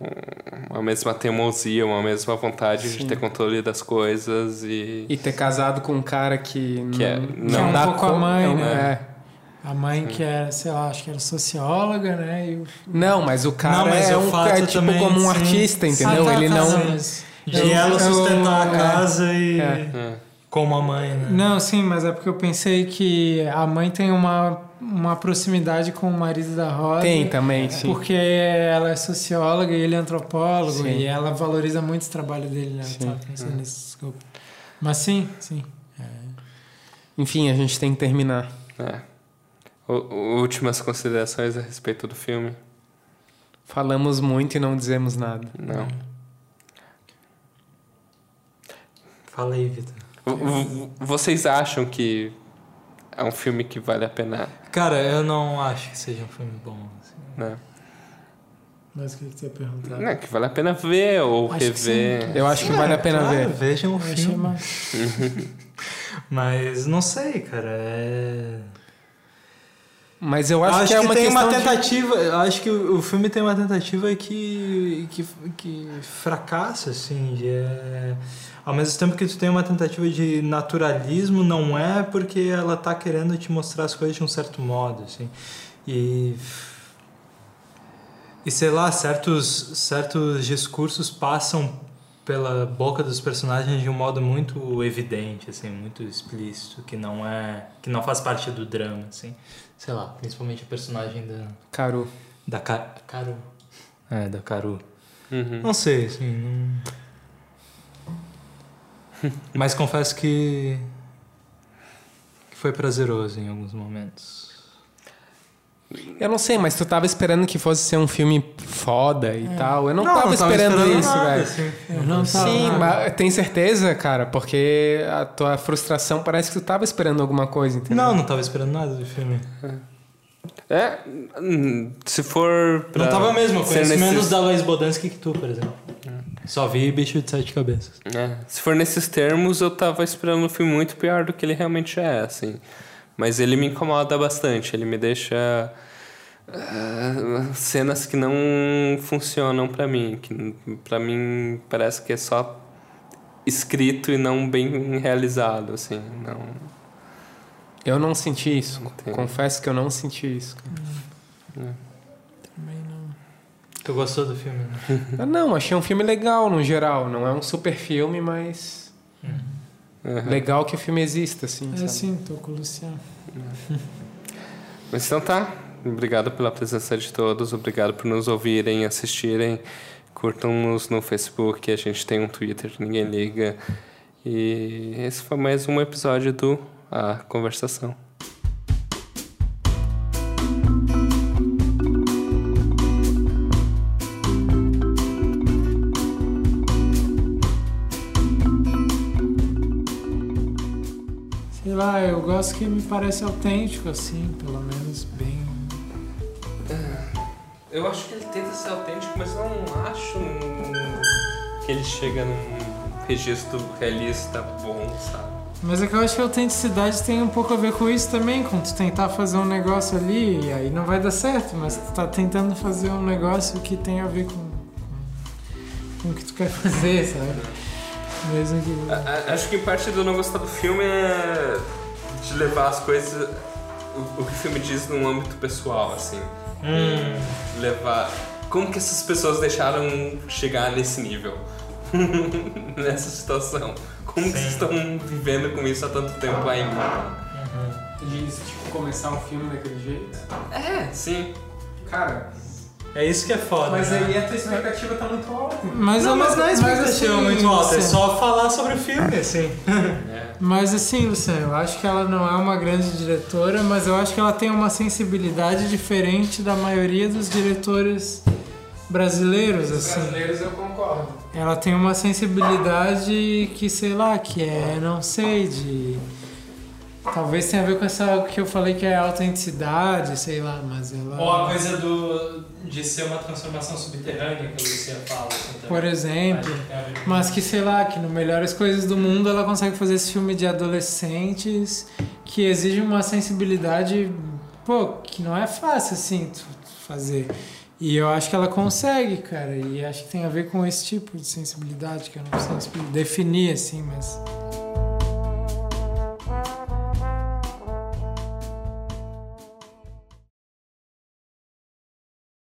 [SPEAKER 3] um- uma mesma teimosia, uma mesma vontade de
[SPEAKER 1] Sim.
[SPEAKER 3] ter controle das coisas e...
[SPEAKER 1] E ter casado com um cara que,
[SPEAKER 3] Que é-
[SPEAKER 1] não,
[SPEAKER 3] Que é
[SPEAKER 4] um
[SPEAKER 1] dá
[SPEAKER 4] pouco a
[SPEAKER 1] co-
[SPEAKER 4] mãe,
[SPEAKER 1] é
[SPEAKER 4] né?
[SPEAKER 1] É.
[SPEAKER 4] A mãe que era, sei lá, acho que era socióloga, né? E o...
[SPEAKER 1] Não, mas o cara
[SPEAKER 2] Não, mas
[SPEAKER 1] é,
[SPEAKER 2] o
[SPEAKER 1] um,
[SPEAKER 2] fato
[SPEAKER 1] é tipo
[SPEAKER 2] também,
[SPEAKER 1] como um
[SPEAKER 2] sim.
[SPEAKER 1] artista, entendeu?
[SPEAKER 4] Ah, tá,
[SPEAKER 1] Ele
[SPEAKER 4] tá,
[SPEAKER 1] não.
[SPEAKER 4] mas-
[SPEAKER 2] De
[SPEAKER 4] Eu-
[SPEAKER 2] ela
[SPEAKER 4] eu-
[SPEAKER 2] sustentar a
[SPEAKER 1] é.
[SPEAKER 2] casa e.
[SPEAKER 1] É.
[SPEAKER 3] É.
[SPEAKER 2] Como a mãe, né?
[SPEAKER 4] Não, sim, mas é porque eu pensei que a mãe tem uma, uma proximidade com o marido da Rosa.
[SPEAKER 1] Tem também, sim.
[SPEAKER 4] Porque ela é socióloga e ele é antropólogo
[SPEAKER 1] Sim.
[SPEAKER 4] e ela valoriza muito o trabalho dele, né? Eu
[SPEAKER 1] Sim.
[SPEAKER 4] tava pensando nisso, desculpa. Mas sim, sim.
[SPEAKER 1] Enfim, a gente tem que terminar.
[SPEAKER 3] É. Últimas considerações a respeito do filme?
[SPEAKER 1] Falamos muito e não dizemos nada.
[SPEAKER 3] Não.
[SPEAKER 2] Fala aí, Vitor.
[SPEAKER 3] Vocês acham que é um filme que vale a pena,
[SPEAKER 2] Cara, eu não acho que seja um filme bom. assim.
[SPEAKER 3] né?
[SPEAKER 4] Mas o que você ia perguntar?
[SPEAKER 3] Não, que vale a pena ver ou
[SPEAKER 4] Acho
[SPEAKER 3] rever.
[SPEAKER 1] Eu acho que vale a pena
[SPEAKER 2] Claro,
[SPEAKER 1] ver.
[SPEAKER 2] Vejam o
[SPEAKER 4] Eu achei
[SPEAKER 2] filme.
[SPEAKER 4] mais...
[SPEAKER 2] Mas não sei, cara. É...
[SPEAKER 1] Mas eu acho, que é uma
[SPEAKER 2] tem uma
[SPEAKER 1] de-
[SPEAKER 2] tentativa. Eu acho que o, o filme tem uma tentativa que, que, que fracassa, assim. De, é, ao mesmo tempo que tu tem uma tentativa de naturalismo, não é porque ela tá querendo te mostrar as coisas de um certo modo, assim. E. E sei lá, certos, certos discursos passam pela boca dos personagens de um modo muito evidente, assim, muito explícito, que não é, que não faz parte do drama, assim. Sei lá, principalmente a personagem da
[SPEAKER 1] Caru.
[SPEAKER 2] da Ca- Caru. É, da Caru.
[SPEAKER 3] Uhum.
[SPEAKER 2] Não sei, assim, não... Mas confesso que que foi prazeroso em alguns momentos.
[SPEAKER 1] Eu não sei, mas tu tava esperando que fosse ser um filme foda e tal. Eu não,
[SPEAKER 2] Não,
[SPEAKER 1] tava,
[SPEAKER 2] não tava
[SPEAKER 1] esperando,
[SPEAKER 2] esperando
[SPEAKER 1] isso, velho.
[SPEAKER 2] assim.
[SPEAKER 4] Eu não tava
[SPEAKER 1] Sim,
[SPEAKER 4] nada.
[SPEAKER 1] mas tem certeza, cara? Porque a tua frustração parece que tu tava esperando alguma coisa, entendeu?
[SPEAKER 2] Não, não tava esperando nada do filme.
[SPEAKER 3] É, hum, se for. Pra
[SPEAKER 2] não tava mesmo, eu
[SPEAKER 3] ser
[SPEAKER 2] conheço
[SPEAKER 3] nesses-
[SPEAKER 2] menos da Lois Bodansky que tu, por exemplo. Só vi bicho de sete cabeças.
[SPEAKER 3] É, se for nesses termos, eu tava esperando um filme muito pior do que ele realmente é, assim. Mas ele me incomoda bastante, ele me deixa. ah, cenas que não funcionam pra mim, que pra mim parece que é só escrito e não bem realizado, assim, não.
[SPEAKER 1] Eu não senti isso.
[SPEAKER 3] Entendo.
[SPEAKER 1] Confesso que eu não senti isso.
[SPEAKER 4] Também não.
[SPEAKER 2] Tu gostou do filme, né?
[SPEAKER 1] Ah, não, achei um filme legal no geral. Não é um super filme, mas
[SPEAKER 3] Uhum.
[SPEAKER 1] legal que o filme exista, assim.
[SPEAKER 4] É
[SPEAKER 1] sabe?
[SPEAKER 4] sim, tô com o Luciano.
[SPEAKER 3] Mas então tá. Obrigado pela presença de todos, obrigado por nos ouvirem, assistirem. Curtam-nos no Facebook, a gente tem um Twitter, ninguém liga. E esse foi mais um episódio do A Conversação.
[SPEAKER 4] Lá, eu gosto que me parece autêntico, assim, pelo menos bem.
[SPEAKER 3] Eu acho que ele tenta ser autêntico, mas eu não acho que ele chega num registro realista bom, sabe?
[SPEAKER 4] Mas é que eu acho que a autenticidade tem um pouco a ver com isso também, com tu tentar fazer um negócio ali e aí não vai dar certo, mas tu tá tentando fazer um negócio que tem a ver com, com, com o que tu quer fazer, sabe? Mesmo que.
[SPEAKER 3] A- a- Acho que parte do não gostar do filme é de levar as coisas. O, o que o filme diz num âmbito pessoal, assim.
[SPEAKER 2] Hum.
[SPEAKER 3] Levar. Como que essas pessoas deixaram chegar nesse nível? Nessa situação? Como que
[SPEAKER 2] Sim.
[SPEAKER 3] vocês estão vivendo com isso há tanto tempo ainda?
[SPEAKER 1] Tu diz, tipo, começar um filme daquele jeito?
[SPEAKER 3] É, sim.
[SPEAKER 1] Cara,
[SPEAKER 2] É isso que é foda.
[SPEAKER 1] mas
[SPEAKER 2] né?
[SPEAKER 1] aí a tua expectativa tá muito alta.
[SPEAKER 4] Mas,
[SPEAKER 2] Não,
[SPEAKER 4] eu
[SPEAKER 2] mas não é expectativa
[SPEAKER 4] assim,
[SPEAKER 2] muito alta, é só falar sobre o filme, assim.
[SPEAKER 4] Mas assim, Luciano, eu acho que ela não é uma grande diretora, mas eu acho que ela tem uma sensibilidade diferente da maioria dos diretores brasileiros, assim.
[SPEAKER 1] brasileiros eu concordo.
[SPEAKER 4] Ela tem uma sensibilidade que, sei lá, que é, não sei, de. Talvez tenha a ver com essa que eu falei que é autenticidade, sei lá, mas ela.
[SPEAKER 2] Ou a coisa do, de ser uma transformação subterrânea que a Lucia fala. Assim.
[SPEAKER 4] Por exemplo.
[SPEAKER 2] Que
[SPEAKER 4] Mas que, sei lá, que no Melhores Coisas do Mundo ela consegue fazer esse filme de adolescentes que exige uma sensibilidade, pô, que não é fácil assim fazer. E eu acho que ela consegue, cara. E acho que tem a ver com esse tipo de sensibilidade que eu não sei definir assim, mas